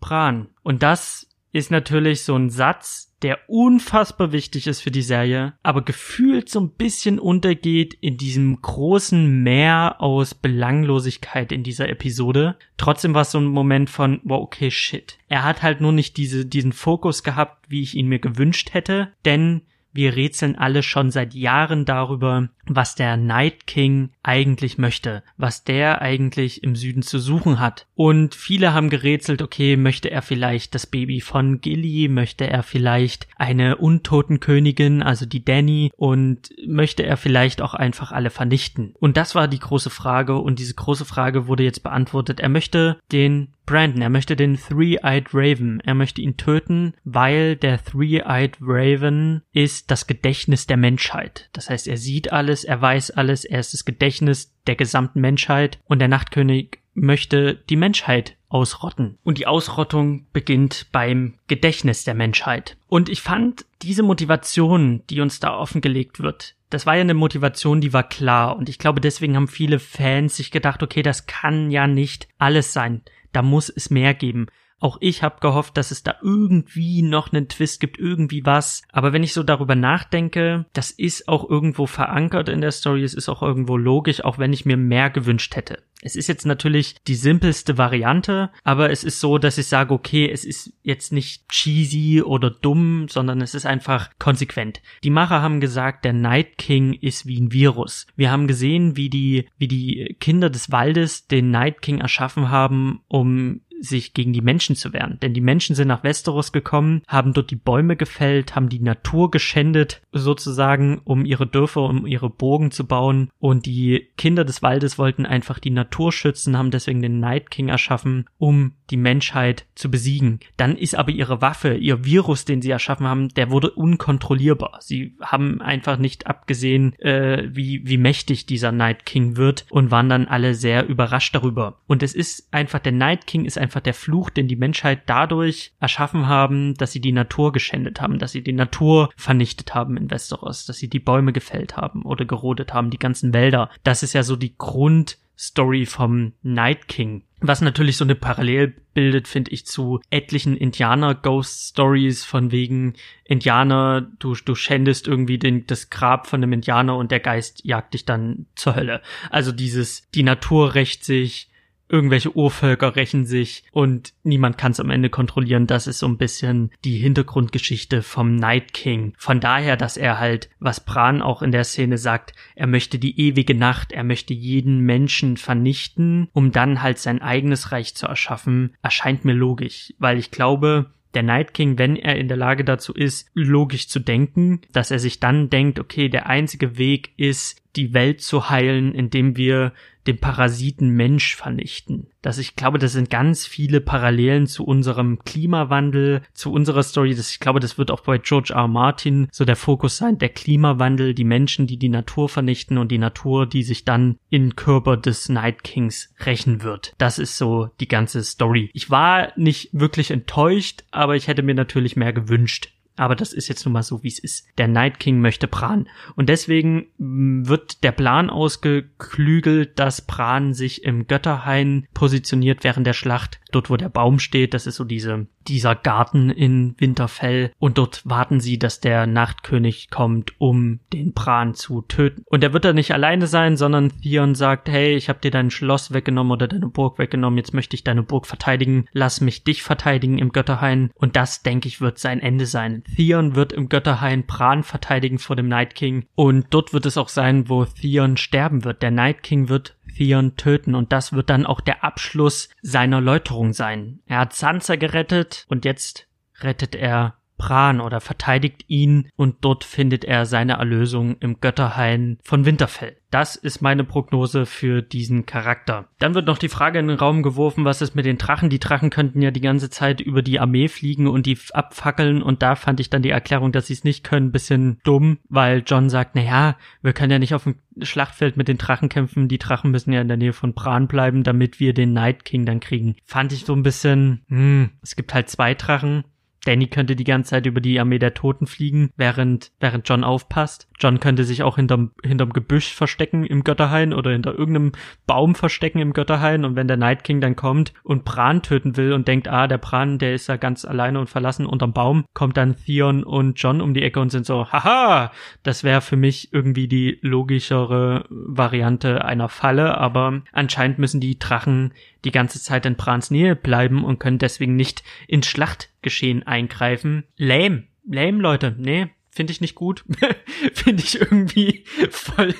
Bran. Und das ist natürlich so ein Satz, der unfassbar wichtig ist für die Serie, aber gefühlt so ein bisschen untergeht in diesem großen Meer aus Belanglosigkeit in dieser Episode. Trotzdem war es so ein Moment von, wow, okay, shit. Er hat halt nur nicht diese, diesen Fokus gehabt, wie ich ihn mir gewünscht hätte, denn wir rätseln alle schon seit Jahren darüber, was der Night King eigentlich möchte, was der eigentlich im Süden zu suchen hat. Und viele haben gerätselt, okay, möchte er vielleicht das Baby von Gilly, möchte er vielleicht eine Untotenkönigin, also die Danny, und möchte er vielleicht auch einfach alle vernichten. Und das war die große Frage, und diese große Frage wurde jetzt beantwortet. Er möchte den Brandon, er möchte den Three-Eyed Raven, er möchte ihn töten, weil der Three-Eyed Raven ist das Gedächtnis der Menschheit. Das heißt, er sieht alles, er weiß alles, er ist das Gedächtnis der gesamten Menschheit und der Nachtkönig möchte die Menschheit ausrotten. Und die Ausrottung beginnt beim Gedächtnis der Menschheit. Und ich fand diese Motivation, die uns da offengelegt wird, das war ja eine Motivation, die war klar. Und ich glaube, deswegen haben viele Fans sich gedacht, okay, das kann ja nicht alles sein. Da muss es mehr geben. Auch ich habe gehofft, dass es da irgendwie noch einen Twist gibt, irgendwie was. Aber wenn ich so darüber nachdenke, das ist auch irgendwo verankert in der Story, es ist auch irgendwo logisch, auch wenn ich mir mehr gewünscht hätte. Es ist jetzt natürlich die simpelste Variante, aber es ist so, dass ich sage, okay, es ist jetzt nicht cheesy oder dumm, sondern es ist einfach konsequent. Die Macher haben gesagt, der Night King ist wie ein Virus. Wir haben gesehen, wie die, wie die Kinder des Waldes den Night King erschaffen haben, um sich gegen die Menschen zu wehren. Denn die Menschen sind nach Westeros gekommen, haben dort die Bäume gefällt, haben die Natur geschändet, sozusagen, um ihre Dörfer, um ihre Burgen zu bauen. Und die Kinder des Waldes wollten einfach die Natur schützen, haben deswegen den Night King erschaffen, um die Menschheit zu besiegen. Dann ist aber ihre Waffe, ihr Virus, den sie erschaffen haben, der wurde unkontrollierbar. Sie haben einfach nicht abgesehen, äh, wie, wie mächtig dieser Night King wird und waren dann alle sehr überrascht darüber. Und es ist einfach, der Night King ist einfach der Fluch, den die Menschheit dadurch erschaffen haben, dass sie die Natur geschändet haben, dass sie die Natur vernichtet haben in Westeros, dass sie die Bäume gefällt haben oder gerodet haben, die ganzen Wälder. Das ist ja so die Grundstory vom Night King. Was natürlich so eine Parallel bildet, finde ich, zu etlichen Indianer-Ghost-Stories von wegen Indianer, du, du schändest irgendwie den, das Grab von einem Indianer und der Geist jagt dich dann zur Hölle. Also dieses, die Natur rächt sich, irgendwelche Urvölker rächen sich und niemand kann es am Ende kontrollieren. Das ist so ein bisschen die Hintergrundgeschichte vom Night King. Von daher, dass er halt, was Bran auch in der Szene sagt, er möchte die ewige Nacht, er möchte jeden Menschen vernichten, um dann halt sein eigenes Reich zu erschaffen, erscheint mir logisch, weil ich glaube, der Night King, wenn er in der Lage dazu ist, logisch zu denken, dass er sich dann denkt, okay, der einzige Weg ist, die Welt zu heilen, indem wir den Parasiten Mensch vernichten. Dass ich glaube, das sind ganz viele Parallelen zu unserem Klimawandel, zu unserer Story. Das, ich glaube, das wird auch bei George R. R. Martin so der Fokus sein. Der Klimawandel, die Menschen, die die Natur vernichten und die Natur, die sich dann in Körper des Night Kings rächen wird. Das ist so die ganze Story. Ich war nicht wirklich enttäuscht, aber ich hätte mir natürlich mehr gewünscht aber das ist jetzt nun mal so, wie es ist. Der Night King möchte Bran. Und deswegen mm, wird der Plan ausgeklügelt, dass Bran sich im Götterhain positioniert während der Schlacht. Dort, wo der Baum steht, das ist so diese dieser Garten in Winterfell und dort warten sie, dass der Nachtkönig kommt, um den Bran zu töten. Und er wird da nicht alleine sein, sondern Theon sagt, hey, ich habe dir dein Schloss weggenommen oder deine Burg weggenommen, jetzt möchte ich deine Burg verteidigen, lass mich dich verteidigen im Götterhain und das, denke ich, wird sein Ende sein. Theon wird im Götterhain Bran verteidigen vor dem Night King und dort wird es auch sein, wo Theon sterben wird. Der Night King wird Theon töten und das wird dann auch der Abschluss seiner Läuterung sein. Er hat Sansa gerettet und jetzt rettet er Bran oder verteidigt ihn und dort findet er seine Erlösung im Götterhain von Winterfell. Das ist meine Prognose für diesen Charakter. Dann wird noch die Frage in den Raum geworfen, was ist mit den Drachen? Die Drachen könnten ja die ganze Zeit über die Armee fliegen und die abfackeln und da fand ich dann die Erklärung, dass sie es nicht können, bisschen dumm, weil John sagt, na ja, wir können ja nicht auf dem Schlachtfeld mit den Drachen kämpfen, die Drachen müssen ja in der Nähe von Bran bleiben, damit wir den Night King dann kriegen. Fand ich so ein bisschen, hm, es gibt halt zwei Drachen, Danny könnte die ganze Zeit über die Armee der Toten fliegen, während, während John aufpasst. John könnte sich auch hinterm, hinterm Gebüsch verstecken im Götterhain oder hinter irgendeinem Baum verstecken im Götterhain und wenn der Night King dann kommt und Bran töten will und denkt, ah, der Bran, der ist ja ganz alleine und verlassen unterm Baum, kommt dann Theon und John um die Ecke und sind so, haha, das wäre für mich irgendwie die logischere Variante einer Falle, aber anscheinend müssen die Drachen die ganze Zeit in Brans Nähe bleiben und können deswegen nicht ins Schlachtgeschehen eingreifen. Lame. Lame, Leute. Nee, finde ich nicht gut. finde ich irgendwie voll,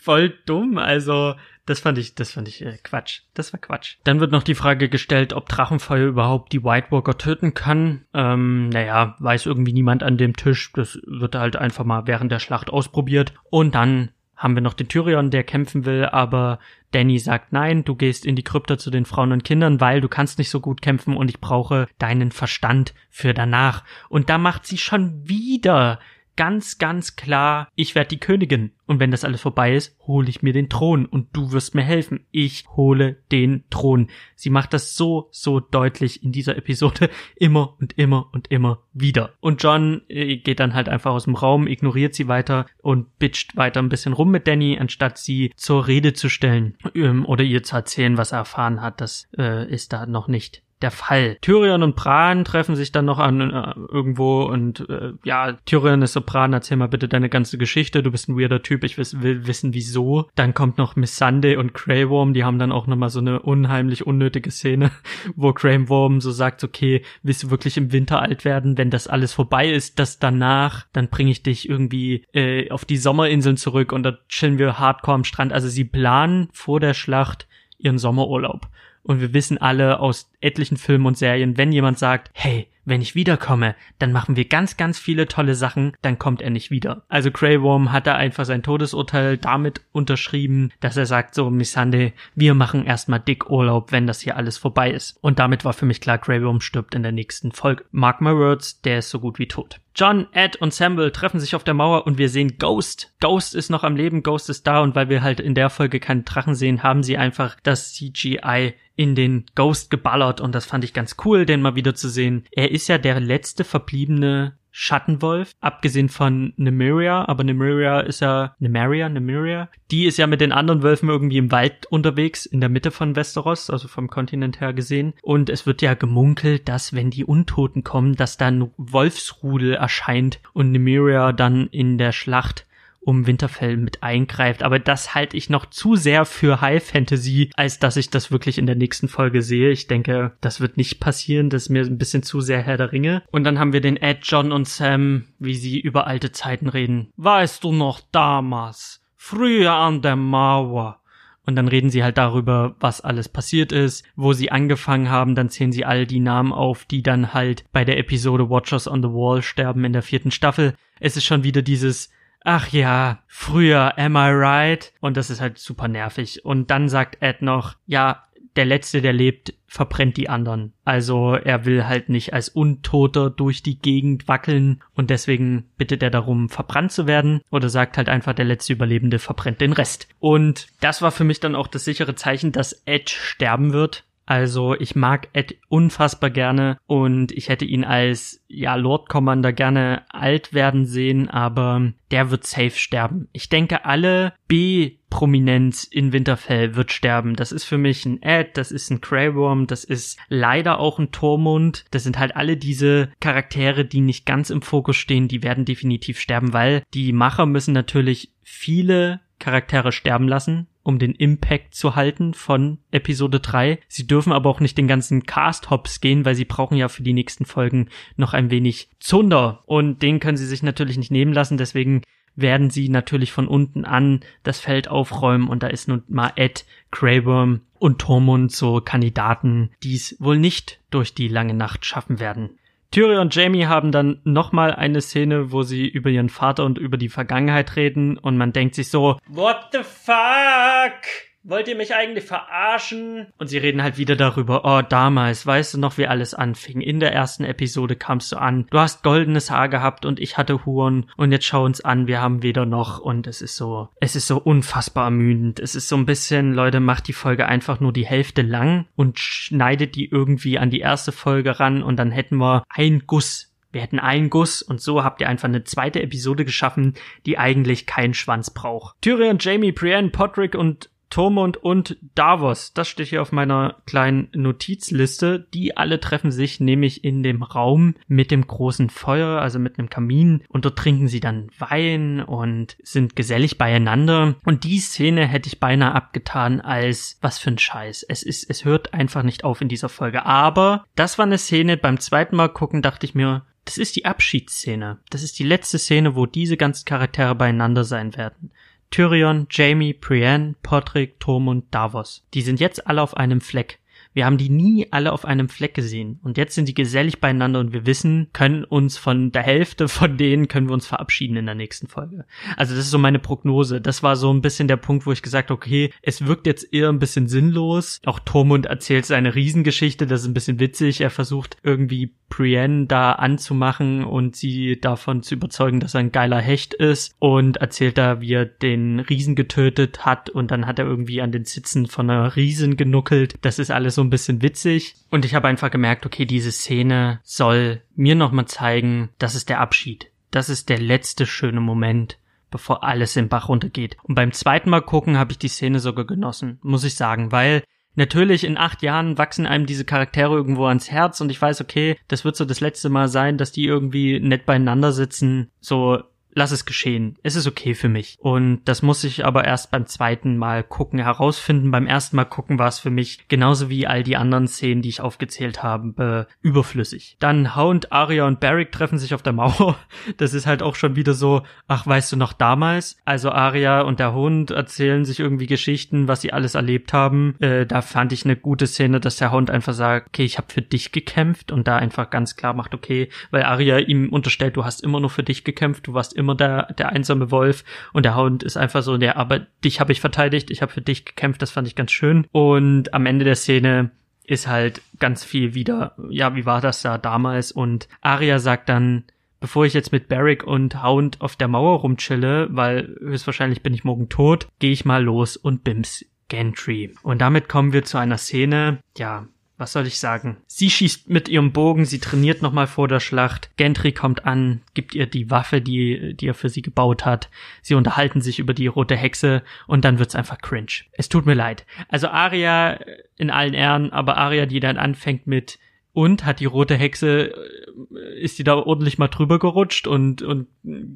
voll dumm. Also, das fand ich, das fand ich äh, Quatsch. Das war Quatsch. Dann wird noch die Frage gestellt, ob Drachenfeuer überhaupt die White Walker töten kann. Ähm, naja, weiß irgendwie niemand an dem Tisch. Das wird halt einfach mal während der Schlacht ausprobiert. Und dann haben wir noch den Tyrion, der kämpfen will, aber Danny sagt nein, du gehst in die Krypta zu den Frauen und Kindern, weil du kannst nicht so gut kämpfen und ich brauche deinen Verstand für danach. Und da macht sie schon wieder ganz, ganz klar, ich werde die Königin. Und wenn das alles vorbei ist, hole ich mir den Thron und du wirst mir helfen. Ich hole den Thron. Sie macht das so, so deutlich in dieser Episode immer und immer und immer wieder. Und John äh, geht dann halt einfach aus dem Raum, ignoriert sie weiter und bitcht weiter ein bisschen rum mit Danny, anstatt sie zur Rede zu stellen ähm, oder ihr zu erzählen, was er erfahren hat. Das äh, ist da noch nicht der Fall. Tyrion und Bran treffen sich dann noch an äh, irgendwo und äh, ja, Tyrion ist so, Bran, erzähl mal bitte deine ganze Geschichte, du bist ein weirder Typ, ich will, will wissen wieso. Dann kommt noch Miss Sunday und Grey Worm, die haben dann auch nochmal so eine unheimlich unnötige Szene, wo Grey Worm so sagt, okay, willst du wirklich im Winter alt werden, wenn das alles vorbei ist, das danach, dann bringe ich dich irgendwie äh, auf die Sommerinseln zurück und da chillen wir hardcore am Strand. Also sie planen vor der Schlacht ihren Sommerurlaub. Und wir wissen alle aus etlichen Filmen und Serien, wenn jemand sagt, hey, wenn ich wiederkomme, dann machen wir ganz, ganz viele tolle Sachen, dann kommt er nicht wieder. Also Grey hat da einfach sein Todesurteil damit unterschrieben, dass er sagt so, Missande, wir machen erstmal dick Urlaub, wenn das hier alles vorbei ist. Und damit war für mich klar, Grey stirbt in der nächsten Folge. Mark my words, der ist so gut wie tot. John, Ed und Samuel treffen sich auf der Mauer und wir sehen Ghost. Ghost ist noch am Leben, Ghost ist da und weil wir halt in der Folge keinen Drachen sehen, haben sie einfach das CGI in den Ghost geballert und das fand ich ganz cool, den mal wieder zu sehen. Er ist ja der letzte verbliebene Schattenwolf, abgesehen von Nymeria, aber Nymeria ist ja, Nymeria, Nymeria, die ist ja mit den anderen Wölfen irgendwie im Wald unterwegs, in der Mitte von Westeros, also vom Kontinent her gesehen. Und es wird ja gemunkelt, dass wenn die Untoten kommen, dass dann Wolfsrudel erscheint und Nymeria dann in der Schlacht um Winterfell mit eingreift. Aber das halte ich noch zu sehr für High Fantasy, als dass ich das wirklich in der nächsten Folge sehe. Ich denke, das wird nicht passieren. Das ist mir ein bisschen zu sehr Herr der Ringe. Und dann haben wir den Ed, John und Sam, wie sie über alte Zeiten reden. Weißt du noch damals? Früher an der Mauer. Und dann reden sie halt darüber, was alles passiert ist, wo sie angefangen haben, dann zählen sie all die Namen auf, die dann halt bei der Episode Watchers on the Wall sterben in der vierten Staffel. Es ist schon wieder dieses, ach ja, früher, am I right? Und das ist halt super nervig. Und dann sagt Ed noch, ja, der Letzte, der lebt, verbrennt die anderen. Also er will halt nicht als Untoter durch die Gegend wackeln und deswegen bittet er darum, verbrannt zu werden oder sagt halt einfach, der letzte Überlebende verbrennt den Rest. Und das war für mich dann auch das sichere Zeichen, dass Edge sterben wird. Also ich mag Ed unfassbar gerne und ich hätte ihn als ja Lord Commander gerne alt werden sehen, aber der wird safe sterben. Ich denke, alle B Prominenz in Winterfell wird sterben. Das ist für mich ein Ed, das ist ein Grey Worm, das ist leider auch ein Tormund. Das sind halt alle diese Charaktere, die nicht ganz im Fokus stehen, die werden definitiv sterben, weil die Macher müssen natürlich viele Charaktere sterben lassen, um den Impact zu halten von Episode 3. Sie dürfen aber auch nicht den ganzen Cast-Hops gehen, weil sie brauchen ja für die nächsten Folgen noch ein wenig Zunder. Und den können sie sich natürlich nicht nehmen lassen, deswegen werden sie natürlich von unten an das Feld aufräumen und da ist nun mal Ed, Greyworm und Tormund so Kandidaten, die es wohl nicht durch die lange Nacht schaffen werden. Tyrion und Jamie haben dann nochmal eine Szene, wo sie über ihren Vater und über die Vergangenheit reden und man denkt sich so, What the fuck? Wollt ihr mich eigentlich verarschen? Und sie reden halt wieder darüber, oh, damals, weißt du noch, wie alles anfing? In der ersten Episode kamst du an, du hast goldenes Haar gehabt und ich hatte Huren und jetzt schau uns an, wir haben weder noch und es ist so, es ist so unfassbar ermüdend. Es ist so ein bisschen, Leute, macht die Folge einfach nur die Hälfte lang und schneidet die irgendwie an die erste Folge ran und dann hätten wir ein Guss wir hätten einen Guss und so habt ihr einfach eine zweite Episode geschaffen, die eigentlich keinen Schwanz braucht. Tyrion, Jamie, Brienne, Podrick und Tormund und Davos. Das steht hier auf meiner kleinen Notizliste. Die alle treffen sich nämlich in dem Raum mit dem großen Feuer, also mit einem Kamin. Und dort trinken sie dann Wein und sind gesellig beieinander. Und die Szene hätte ich beinahe abgetan als was für ein Scheiß. Es ist, es hört einfach nicht auf in dieser Folge. Aber das war eine Szene, beim zweiten Mal gucken dachte ich mir, das ist die Abschiedsszene. Das ist die letzte Szene, wo diese ganzen Charaktere beieinander sein werden. Tyrion, Jamie, Brienne, Podrick, Tormund, Davos. Die sind jetzt alle auf einem Fleck. Wir haben die nie alle auf einem Fleck gesehen. Und jetzt sind die gesellig beieinander und wir wissen, können uns von der Hälfte von denen können wir uns verabschieden in der nächsten Folge. Also das ist so meine Prognose. Das war so ein bisschen der Punkt, wo ich gesagt okay, es wirkt jetzt eher ein bisschen sinnlos. Auch Tormund erzählt seine Riesengeschichte, das ist ein bisschen witzig. Er versucht irgendwie Brienne da anzumachen und sie davon zu überzeugen, dass er ein geiler Hecht ist und erzählt da, wie er den Riesen getötet hat und dann hat er irgendwie an den Sitzen von einer Riesen genuckelt. Das ist alles so ein bisschen witzig und ich habe einfach gemerkt, okay, diese Szene soll mir nochmal zeigen, das ist der Abschied. Das ist der letzte schöne Moment bevor alles im Bach runtergeht. Und beim zweiten Mal gucken habe ich die Szene sogar genossen, muss ich sagen, weil Natürlich, in acht Jahren wachsen einem diese Charaktere irgendwo ans Herz und ich weiß, okay, das wird so das letzte Mal sein, dass die irgendwie nett beieinander sitzen. So, lass es geschehen. Es ist okay für mich. Und das muss ich aber erst beim zweiten Mal gucken herausfinden. Beim ersten Mal gucken war es für mich genauso wie all die anderen Szenen, die ich aufgezählt habe, überflüssig. Dann Hound, Arya und Barrick treffen sich auf der Mauer. Das ist halt auch schon wieder so, ach, weißt du noch damals? Also Arya und der Hund erzählen sich irgendwie Geschichten, was sie alles erlebt haben. Äh, da fand ich eine gute Szene, dass der Hund einfach sagt, okay, ich habe für dich gekämpft und da einfach ganz klar macht, okay, weil Arya ihm unterstellt, du hast immer nur für dich gekämpft, du warst immer der, der einsame Wolf und der Hound ist einfach so, der, aber dich habe ich verteidigt, ich habe für dich gekämpft, das fand ich ganz schön. Und am Ende der Szene ist halt ganz viel wieder, ja, wie war das da damals? Und Arya sagt dann, bevor ich jetzt mit Barrick und Hound auf der Mauer rumchille, weil höchstwahrscheinlich bin ich morgen tot, gehe ich mal los und bims Gentry. Und damit kommen wir zu einer Szene, ja, was soll ich sagen? Sie schießt mit ihrem Bogen, sie trainiert nochmal vor der Schlacht. Gentry kommt an, gibt ihr die Waffe, die, die er für sie gebaut hat. Sie unterhalten sich über die rote Hexe und dann wird's einfach cringe. Es tut mir leid. Also Aria in allen Ehren, aber Aria, die dann anfängt mit Und hat die rote Hexe, äh, ist die da ordentlich mal drüber gerutscht und, und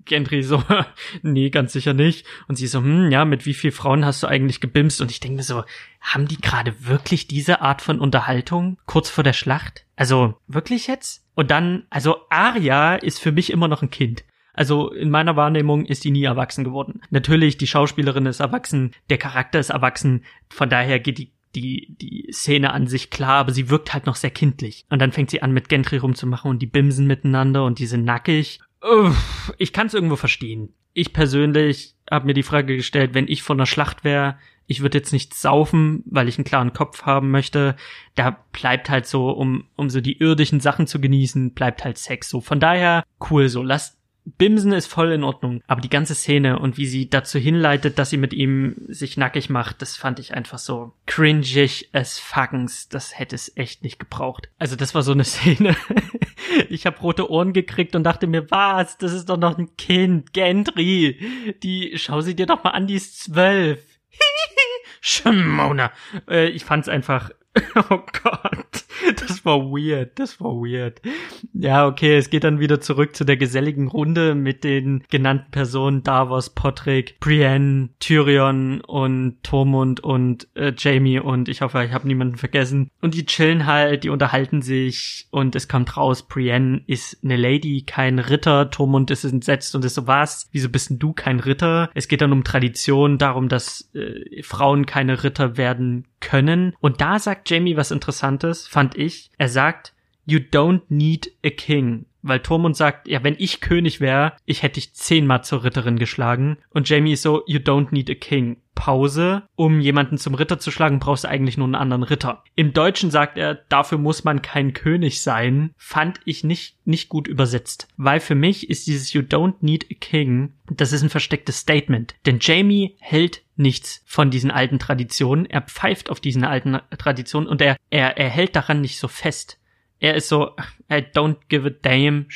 Gendry so, nee, ganz sicher nicht. Und sie so, hm, ja, mit wie viel Frauen hast du eigentlich gebimst? Und ich denke mir so, haben die gerade wirklich diese Art von Unterhaltung kurz vor der Schlacht? Also, wirklich jetzt? Und dann, also Arya ist für mich immer noch ein Kind. Also in meiner Wahrnehmung ist die nie erwachsen geworden. Natürlich, die Schauspielerin ist erwachsen, der Charakter ist erwachsen, von daher geht die die, die Szene an sich klar, aber sie wirkt halt noch sehr kindlich. Und dann fängt sie an, mit Gentry rumzumachen und die bimsen miteinander und die sind nackig. Uff, ich kann es irgendwo verstehen. Ich persönlich habe mir die Frage gestellt, wenn ich von der Schlacht wäre, ich würde jetzt nicht saufen, weil ich einen klaren Kopf haben möchte. Da bleibt halt so, um, um so die irdischen Sachen zu genießen, bleibt halt Sex so. Von daher, cool so. Lasst Bimsen ist voll in Ordnung, aber die ganze Szene und wie sie dazu hinleitet, dass sie mit ihm sich nackig macht, das fand ich einfach so cringig as fuckens. Das hätte es echt nicht gebraucht. Also das war so eine Szene. ich habe rote Ohren gekriegt und dachte mir, was? Das ist doch noch ein Kind, Gendry. Die, schau sie dir doch mal an, die ist zwölf. Schimona. Äh, ich fand's einfach Oh Gott, das war weird, das war weird. Ja, okay, es geht dann wieder zurück zu der geselligen Runde mit den genannten Personen Davos, Potrick, Brienne, Tyrion und Tormund und äh, Jamie und ich hoffe, ich habe niemanden vergessen. Und die chillen halt, die unterhalten sich und es kommt raus, Brienne ist eine Lady, kein Ritter. Tormund ist entsetzt und ist so, was? Wieso bist denn du kein Ritter? Es geht dann um Tradition, darum, dass äh, Frauen keine Ritter werden können. Und da sagt Jamie was Interessantes, fand ich. Er sagt, you don't need a king. Weil Tormund sagt, ja, wenn ich König wäre, ich hätte dich zehnmal zur Ritterin geschlagen. Und Jamie ist so, you don't need a king. Pause. Um jemanden zum Ritter zu schlagen, brauchst du eigentlich nur einen anderen Ritter. Im Deutschen sagt er, dafür muss man kein König sein. Fand ich nicht, nicht gut übersetzt. Weil für mich ist dieses you don't need a king, das ist ein verstecktes Statement. Denn Jamie hält nichts von diesen alten Traditionen. Er pfeift auf diesen alten Traditionen und er, er, er hält daran nicht so fest. Er ist so, I don't give a damn,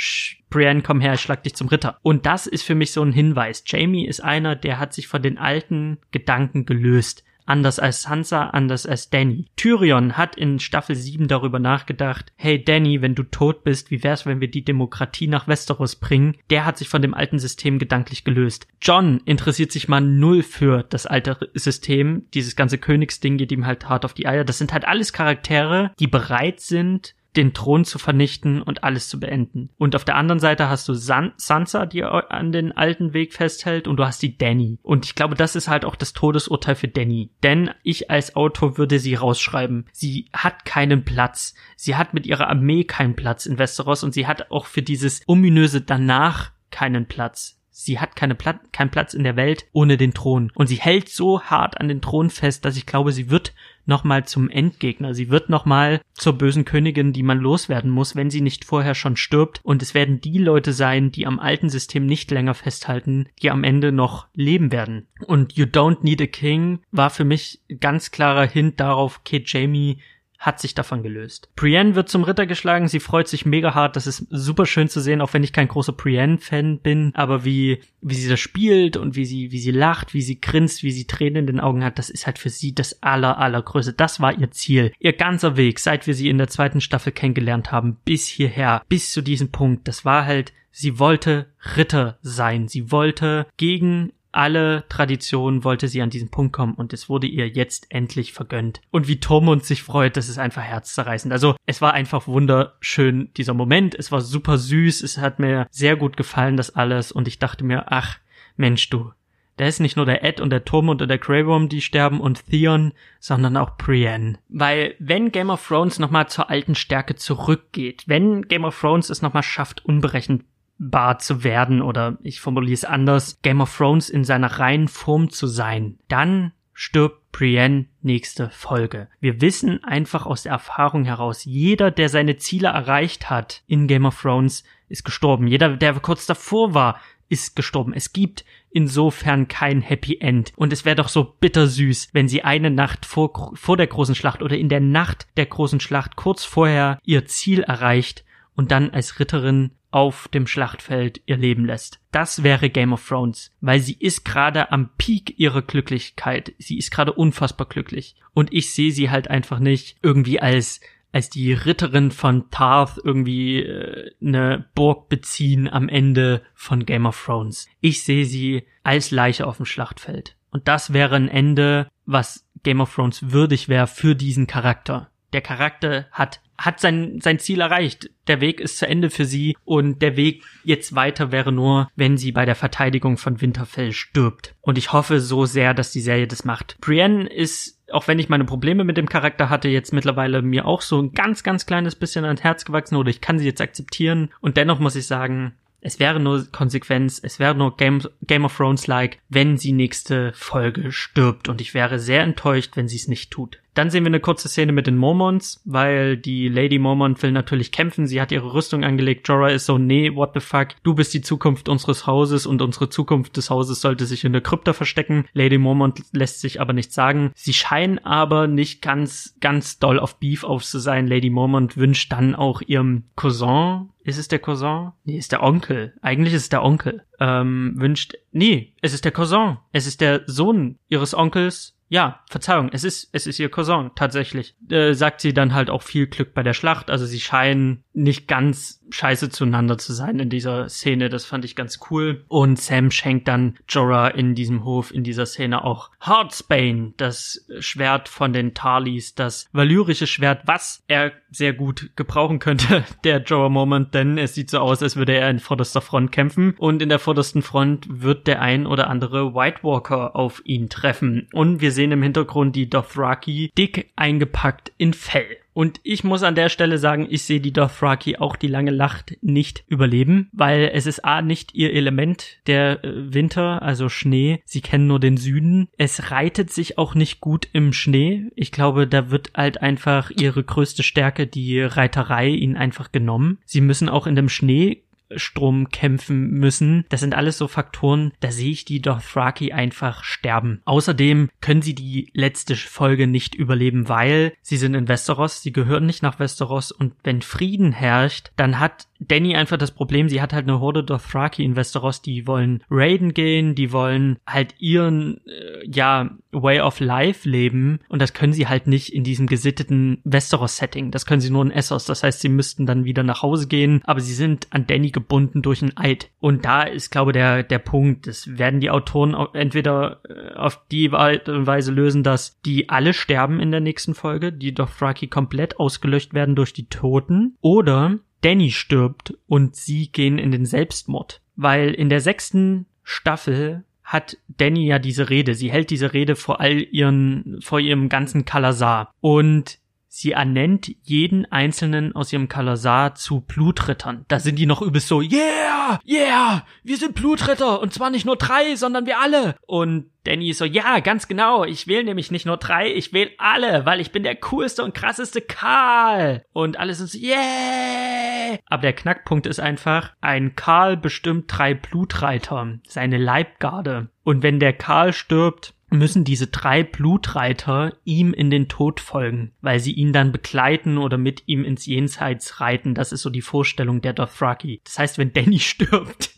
Brienne, komm her, ich schlag dich zum Ritter. Und das ist für mich so ein Hinweis. Jamie ist einer, der hat sich von den alten Gedanken gelöst. Anders als Sansa, anders als Danny. Tyrion hat in Staffel 7 darüber nachgedacht, hey Danny, wenn du tot bist, wie wär's, wenn wir die Demokratie nach Westeros bringen? Der hat sich von dem alten System gedanklich gelöst. John interessiert sich mal null für das alte System. Dieses ganze Königsding geht ihm halt hart auf die Eier. Das sind halt alles Charaktere, die bereit sind, den Thron zu vernichten und alles zu beenden. Und auf der anderen Seite hast du San Sansa, die an den alten Weg festhält, und du hast die Danny. Und ich glaube, das ist halt auch das Todesurteil für Danny. Denn ich als Autor würde sie rausschreiben. Sie hat keinen Platz. Sie hat mit ihrer Armee keinen Platz in Westeros und sie hat auch für dieses ominöse danach keinen Platz. Sie hat keine Pla keinen Platz in der Welt ohne den Thron. Und sie hält so hart an den Thron fest, dass ich glaube, sie wird nochmal zum Endgegner. Sie wird nochmal zur bösen Königin, die man loswerden muss, wenn sie nicht vorher schon stirbt. Und es werden die Leute sein, die am alten System nicht länger festhalten, die am Ende noch leben werden. Und You Don't Need a King war für mich ganz klarer Hint darauf, Kate Jamie hat sich davon gelöst. Brienne wird zum Ritter geschlagen, sie freut sich mega hart, das ist super schön zu sehen, auch wenn ich kein großer Brienne-Fan bin, aber wie, wie sie das spielt und wie sie, wie sie lacht, wie sie grinst, wie sie Tränen in den Augen hat, das ist halt für sie das aller, allergrößte. Das war ihr Ziel. Ihr ganzer Weg, seit wir sie in der zweiten Staffel kennengelernt haben, bis hierher, bis zu diesem Punkt, das war halt, sie wollte Ritter sein. Sie wollte gegen alle Traditionen wollte sie an diesen Punkt kommen und es wurde ihr jetzt endlich vergönnt. Und wie Tormund sich freut, das ist einfach herzzerreißend. Also es war einfach wunderschön, dieser Moment. Es war super süß. Es hat mir sehr gut gefallen, das alles. Und ich dachte mir, ach, Mensch, du, da ist nicht nur der Ed und der Tormund und der Grey Worm, die sterben und Theon, sondern auch Brienne. Weil wenn Game of Thrones nochmal zur alten Stärke zurückgeht, wenn Game of Thrones es nochmal schafft, unberechenbar bar zu werden oder ich formuliere es anders, Game of Thrones in seiner reinen Form zu sein, dann stirbt Brienne nächste Folge. Wir wissen einfach aus der Erfahrung heraus, jeder, der seine Ziele erreicht hat in Game of Thrones, ist gestorben. Jeder, der kurz davor war, ist gestorben. Es gibt insofern kein Happy End. Und es wäre doch so bittersüß, wenn sie eine Nacht vor, vor der großen Schlacht oder in der Nacht der großen Schlacht kurz vorher ihr Ziel erreicht und dann als Ritterin auf dem Schlachtfeld ihr Leben lässt. Das wäre Game of Thrones, weil sie ist gerade am Peak ihrer Glücklichkeit. Sie ist gerade unfassbar glücklich. Und ich sehe sie halt einfach nicht irgendwie als als die Ritterin von Tarth irgendwie äh, eine Burg beziehen am Ende von Game of Thrones. Ich sehe sie als Leiche auf dem Schlachtfeld. Und das wäre ein Ende, was Game of Thrones würdig wäre für diesen Charakter. Der Charakter hat hat sein, sein Ziel erreicht. Der Weg ist zu Ende für sie und der Weg jetzt weiter wäre nur, wenn sie bei der Verteidigung von Winterfell stirbt. Und ich hoffe so sehr, dass die Serie das macht. Brienne ist, auch wenn ich meine Probleme mit dem Charakter hatte, jetzt mittlerweile mir auch so ein ganz, ganz kleines bisschen ans Herz gewachsen oder ich kann sie jetzt akzeptieren. Und dennoch muss ich sagen, es wäre nur Konsequenz, es wäre nur Game, Game of Thrones-like, wenn sie nächste Folge stirbt. Und ich wäre sehr enttäuscht, wenn sie es nicht tut. Dann sehen wir eine kurze Szene mit den Mormons, weil die Lady Mormon will natürlich kämpfen. Sie hat ihre Rüstung angelegt. Jorah ist so, nee, what the fuck? Du bist die Zukunft unseres Hauses und unsere Zukunft des Hauses sollte sich in der Krypta verstecken. Lady Mormon lässt sich aber nichts sagen. Sie scheinen aber nicht ganz, ganz doll auf Beef auf zu sein. Lady Mormon wünscht dann auch ihrem Cousin, ist es der Cousin? Nee, ist der Onkel. Eigentlich ist es der Onkel. Ähm, wünscht, nee, es ist der Cousin. Es ist der Sohn ihres Onkels ja, Verzeihung, es ist, es ist ihr Cousin, tatsächlich. Äh, sagt sie dann halt auch viel Glück bei der Schlacht. Also sie scheinen nicht ganz scheiße zueinander zu sein in dieser Szene. Das fand ich ganz cool. Und Sam schenkt dann Jorah in diesem Hof, in dieser Szene auch Heartsbane, das Schwert von den Tarlis, das valyrische Schwert, was er sehr gut gebrauchen könnte, der Jorah Moment, denn es sieht so aus, als würde er in vorderster Front kämpfen. Und in der vordersten Front wird der ein oder andere White Walker auf ihn treffen. Und wir sehen im Hintergrund die Dothraki dick eingepackt in Fell. Und ich muss an der Stelle sagen, ich sehe die Dothraki auch die lange Lacht nicht überleben, weil es ist A nicht ihr Element, der äh, Winter, also Schnee. Sie kennen nur den Süden. Es reitet sich auch nicht gut im Schnee. Ich glaube, da wird halt einfach ihre größte Stärke, die Reiterei, ihnen einfach genommen. Sie müssen auch in dem Schnee Strom kämpfen müssen. Das sind alles so Faktoren, da sehe ich die Dothraki einfach sterben. Außerdem können sie die letzte Folge nicht überleben, weil sie sind in Westeros, sie gehören nicht nach Westeros und wenn Frieden herrscht, dann hat Danny einfach das Problem, sie hat halt eine Horde Dothraki in Westeros, die wollen raiden gehen, die wollen halt ihren, äh, ja, Way of Life leben und das können sie halt nicht in diesem gesitteten Westeros-Setting. Das können sie nur in Essos. Das heißt, sie müssten dann wieder nach Hause gehen, aber sie sind an Danny gebunden durch ein Eid. Und da ist, glaube der der Punkt. Das werden die Autoren entweder äh, auf die Weise lösen, dass die alle sterben in der nächsten Folge, die Dothraki komplett ausgelöscht werden durch die Toten, oder Danny stirbt und sie gehen in den Selbstmord. Weil in der sechsten Staffel hat Danny ja diese Rede. Sie hält diese Rede vor all ihren, vor ihrem ganzen Kalasar. Und Sie ernennt jeden einzelnen aus ihrem Kalasar zu Blutrittern. Da sind die noch übelst so, yeah, yeah, wir sind Blutritter und zwar nicht nur drei, sondern wir alle. Und Danny ist so, ja, ganz genau, ich wähle nämlich nicht nur drei, ich wähle alle, weil ich bin der coolste und krasseste Karl. Und alle sind so, yeah. Aber der Knackpunkt ist einfach, ein Karl bestimmt drei Blutreiter, seine Leibgarde. Und wenn der Karl stirbt, müssen diese drei Blutreiter ihm in den Tod folgen, weil sie ihn dann begleiten oder mit ihm ins Jenseits reiten. Das ist so die Vorstellung der Dothraki. Das heißt, wenn Danny stirbt,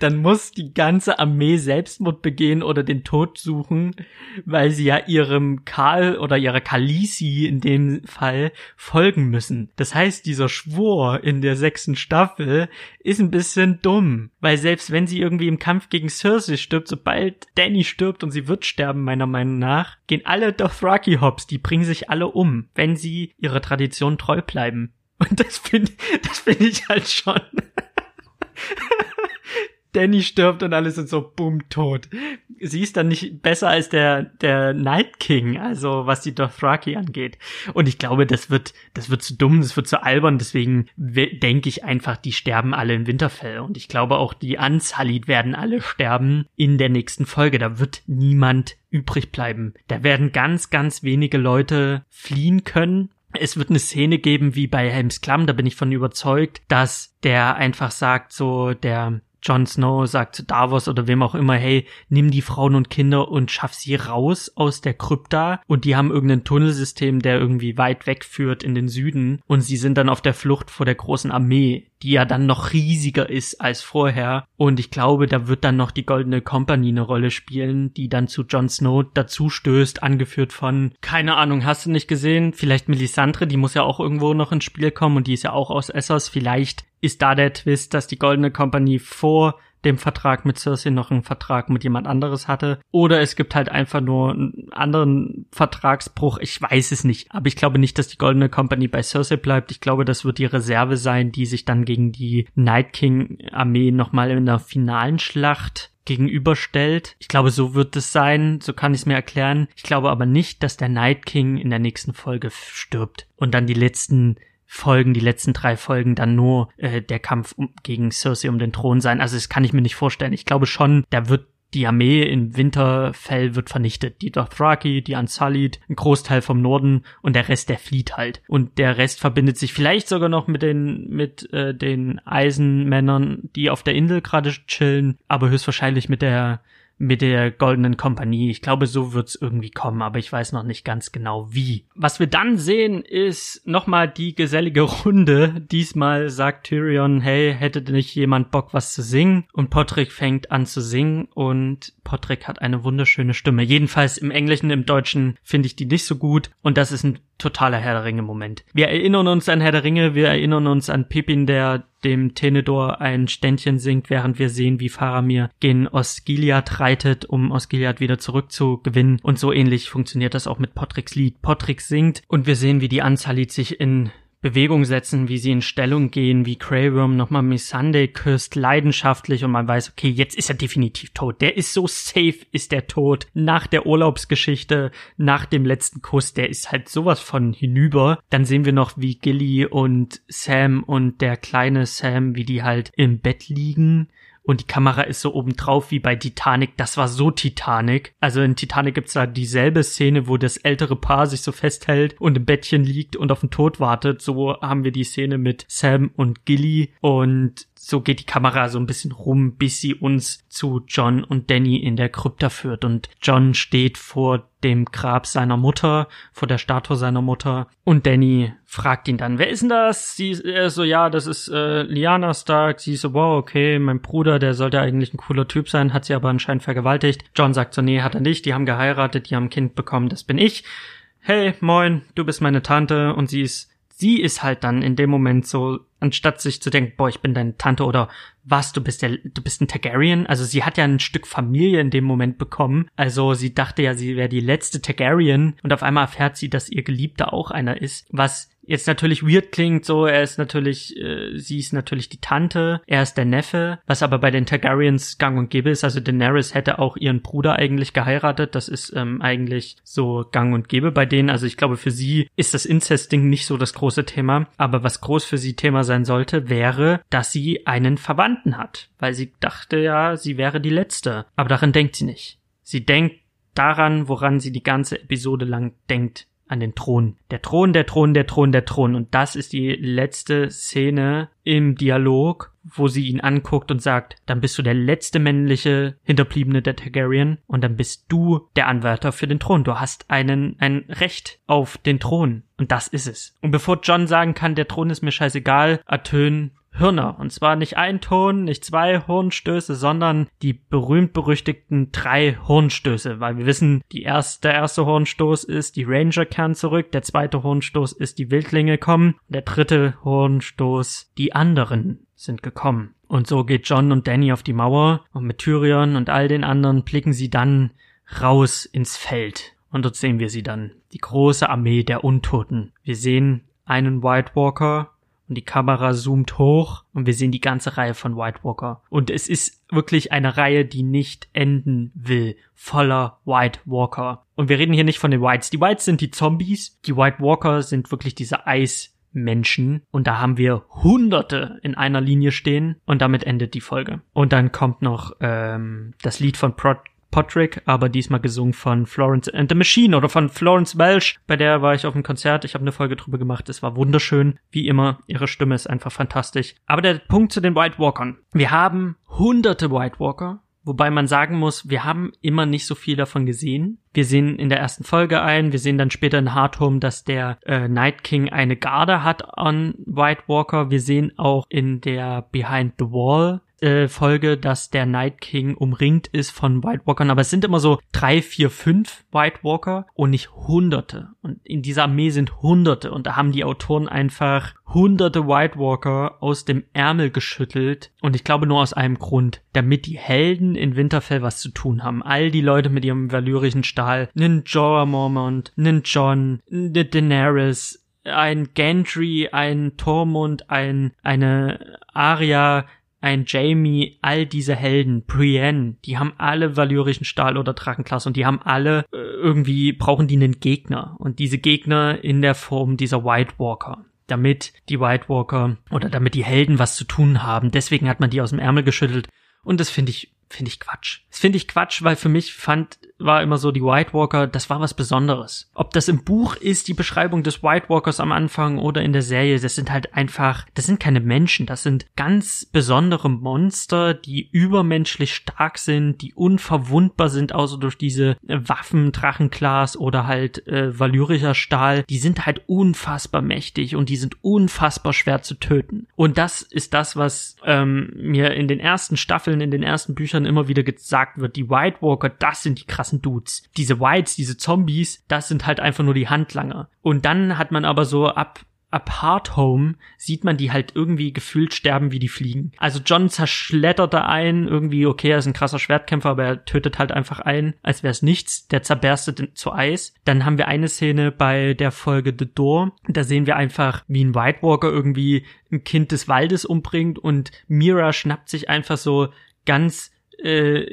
dann muss die ganze Armee Selbstmord begehen oder den Tod suchen, weil sie ja ihrem Karl oder ihrer Kalisi in dem Fall folgen müssen. Das heißt, dieser Schwur in der sechsten Staffel ist ein bisschen dumm, weil selbst wenn sie irgendwie im Kampf gegen Cersei stirbt, sobald Danny stirbt und sie wird sterben, meiner Meinung nach, gehen alle Dothraki hops, die bringen sich alle um, wenn sie ihrer Tradition treu bleiben. Und das finde das finde ich halt schon Danny stirbt und alle sind so bumm tot. Sie ist dann nicht besser als der der Night King, also was die Dothraki angeht. Und ich glaube, das wird das wird zu dumm, das wird zu albern. Deswegen denke ich einfach, die sterben alle in Winterfell. Und ich glaube auch die Unsullied werden alle sterben in der nächsten Folge. Da wird niemand übrig bleiben. Da werden ganz ganz wenige Leute fliehen können es wird eine Szene geben wie bei Helms Klamm, da bin ich von überzeugt, dass der einfach sagt, so der Jon Snow sagt zu Davos oder wem auch immer, hey, nimm die Frauen und Kinder und schaff sie raus aus der Krypta. Und die haben irgendein Tunnelsystem, der irgendwie weit weg führt in den Süden. Und sie sind dann auf der Flucht vor der großen Armee, die ja dann noch riesiger ist als vorher. Und ich glaube, da wird dann noch die Goldene Company eine Rolle spielen, die dann zu Jon Snow dazu stößt, angeführt von, keine Ahnung, hast du nicht gesehen, vielleicht Melisandre, die muss ja auch irgendwo noch ins Spiel kommen und die ist ja auch aus Essos, vielleicht ist da der Twist, dass die Goldene Kompanie vor dem Vertrag mit Cersei noch einen Vertrag mit jemand anderes hatte. Oder es gibt halt einfach nur einen anderen Vertragsbruch. Ich weiß es nicht. Aber ich glaube nicht, dass die Goldene Company bei Cersei bleibt. Ich glaube, das wird die Reserve sein, die sich dann gegen die Night King Armee nochmal in der finalen Schlacht gegenüberstellt. Ich glaube, so wird es sein, so kann ich es mir erklären. Ich glaube aber nicht, dass der Night King in der nächsten Folge stirbt und dann die letzten Folgen, die letzten drei Folgen dann nur äh, der Kampf um, gegen Cersei um den Thron sein. Also das kann ich mir nicht vorstellen. Ich glaube schon, da wird die Armee in Winterfell wird vernichtet. Die Dothraki, die Unsullied, ein Großteil vom Norden und der Rest, der flieht halt. Und der Rest verbindet sich vielleicht sogar noch mit den, mit äh, den Eisenmännern, die auf der Insel gerade chillen, aber höchstwahrscheinlich mit der mit der Goldenen Kompanie. Ich glaube, so wird's irgendwie kommen, aber ich weiß noch nicht ganz genau wie. Was wir dann sehen, ist nochmal die gesellige Runde. Diesmal sagt Tyrion, hey, hätte nicht jemand Bock, was zu singen? Und Patrick fängt an zu singen und Patrick hat eine wunderschöne Stimme. Jedenfalls im Englischen, im Deutschen finde ich die nicht so gut und das ist ein totaler Herr der Ringe Moment. Wir erinnern uns an Herr der Ringe, wir erinnern uns an Pippin, der dem Tenedor ein Ständchen singt, während wir sehen, wie Faramir gen Osgiliath reitet, um Osgiliath wieder zurückzugewinnen. Und so ähnlich funktioniert das auch mit Potricks Lied. Potrick singt und wir sehen, wie die Anzalit sich in Bewegung setzen, wie sie in Stellung gehen, wie Grey nochmal Miss Sunday küsst, leidenschaftlich und man weiß, okay, jetzt ist er definitiv tot. Der ist so safe, ist der tot. Nach der Urlaubsgeschichte, nach dem letzten Kuss, der ist halt sowas von hinüber. Dann sehen wir noch, wie Gilly und Sam und der kleine Sam, wie die halt im Bett liegen und die Kamera ist so oben drauf wie bei Titanic. Das war so Titanic. Also in Titanic gibt's da dieselbe Szene, wo das ältere Paar sich so festhält und im Bettchen liegt und auf den Tod wartet. So haben wir die Szene mit Sam und Gilly und so geht die Kamera so ein bisschen rum, bis sie uns zu John und Danny in der Krypta führt. Und John steht vor dem Grab seiner Mutter, vor der Statue seiner Mutter. Und Danny fragt ihn dann, wer ist denn das? Sie er so, ja, das ist äh, Liana Stark. Sie so, wow, okay, mein Bruder, der sollte eigentlich ein cooler Typ sein, hat sie aber anscheinend vergewaltigt. John sagt so, nee, hat er nicht. Die haben geheiratet, die haben ein Kind bekommen, das bin ich. Hey, moin, du bist meine Tante. Und sie ist sie ist halt dann in dem Moment so, anstatt sich zu denken, boah, ich bin deine Tante oder was, du bist der, du bist ein Targaryen. Also sie hat ja ein Stück Familie in dem Moment bekommen. Also sie dachte ja, sie wäre die letzte Targaryen. Und auf einmal erfährt sie, dass ihr Geliebter auch einer ist, was jetzt natürlich weird klingt, so, er ist natürlich, äh, sie ist natürlich die Tante, er ist der Neffe, was aber bei den Targaryens gang und gäbe ist, also Daenerys hätte auch ihren Bruder eigentlich geheiratet, das ist ähm, eigentlich so gang und gäbe bei denen, also ich glaube für sie ist das Inzest-Ding nicht so das große Thema, aber was groß für sie Thema sein sollte, wäre, dass sie einen Verwandten hat, weil sie dachte ja, sie wäre die Letzte, aber daran denkt sie nicht. Sie denkt daran, woran sie die ganze Episode lang denkt, an den Thron. Der Thron, der Thron, der Thron, der Thron. Und das ist die letzte Szene im Dialog, wo sie ihn anguckt und sagt, dann bist du der letzte männliche Hinterbliebene der Targaryen und dann bist du der Anwärter für den Thron. Du hast einen, ein Recht auf den Thron. Und das ist es. Und bevor John sagen kann, der Thron ist mir scheißegal, ertönen Hörner. Und zwar nicht ein Ton, nicht zwei Hornstöße, sondern die berühmt-berüchtigten drei Hornstöße. Weil wir wissen, die erste, der erste Hornstoß ist, die Ranger kehren zurück, der zweite Hornstoß ist, die Wildlinge kommen, der dritte Hornstoß, die anderen sind gekommen. Und so geht John und Danny auf die Mauer und mit Tyrion und all den anderen blicken sie dann raus ins Feld. Und dort sehen wir sie dann. Die große Armee der Untoten. Wir sehen einen White Walker, und die Kamera zoomt hoch und wir sehen die ganze Reihe von White Walker. Und es ist wirklich eine Reihe, die nicht enden will, voller White Walker. Und wir reden hier nicht von den Whites. Die Whites sind die Zombies, die White Walker sind wirklich diese Eismenschen. Und da haben wir Hunderte in einer Linie stehen und damit endet die Folge. Und dann kommt noch ähm, das Lied von Pro Podrick, aber diesmal gesungen von Florence and the Machine oder von Florence Welsh. Bei der war ich auf dem Konzert. Ich habe eine Folge drüber gemacht. Es war wunderschön. Wie immer, ihre Stimme ist einfach fantastisch. Aber der Punkt zu den White Walkern. Wir haben hunderte White Walker. Wobei man sagen muss, wir haben immer nicht so viel davon gesehen. Wir sehen in der ersten Folge ein, wir sehen dann später in Hard Home, dass der äh, Night King eine Garde hat an White Walker. Wir sehen auch in der Behind the Wall äh, Folge, dass der Night King umringt ist von White Walkern, aber es sind immer so drei, vier, fünf White Walker und nicht Hunderte. Und in dieser Armee sind Hunderte und da haben die Autoren einfach hunderte White Walker aus dem Ärmel geschüttelt und ich glaube nur aus einem Grund, damit die Helden in Winterfell was zu tun haben. All die Leute mit ihrem valyrischen Stahl, nen Jorah Mormont, nen John, ne Daenerys, ein Gantry, ein Tormund, ein, eine Arya, ein Jamie, all diese Helden, Brienne, die haben alle valyrischen Stahl oder Drachenklasse und die haben alle äh, irgendwie brauchen die einen Gegner und diese Gegner in der Form dieser White Walker damit die White Walker oder damit die Helden was zu tun haben. Deswegen hat man die aus dem Ärmel geschüttelt. Und das finde ich finde ich Quatsch. Das finde ich Quatsch, weil für mich fand, war immer so die White Walker, das war was Besonderes. Ob das im Buch ist, die Beschreibung des White Walkers am Anfang oder in der Serie, das sind halt einfach, das sind keine Menschen, das sind ganz besondere Monster, die übermenschlich stark sind, die unverwundbar sind, außer durch diese Waffen, Drachenglas oder halt äh, valyrischer Stahl. Die sind halt unfassbar mächtig und die sind unfassbar schwer zu töten. Und das ist das, was ähm, mir in den ersten Staffeln, in den ersten Büchern Büchern immer wieder gesagt wird, die White Walker, das sind die krassen Dudes. Diese Whites, diese Zombies, das sind halt einfach nur die Handlanger. Und dann hat man aber so ab Apart Home sieht man die halt irgendwie gefühlt sterben wie die Fliegen. Also John zerschlettert da ein, irgendwie, okay, er ist ein krasser Schwertkämpfer, aber er tötet halt einfach ein, als wäre es nichts. Der zerberstet zu Eis. Dann haben wir eine Szene bei der Folge The Door. Da sehen wir einfach, wie ein White Walker irgendwie ein Kind des Waldes umbringt und Mira schnappt sich einfach so ganz äh,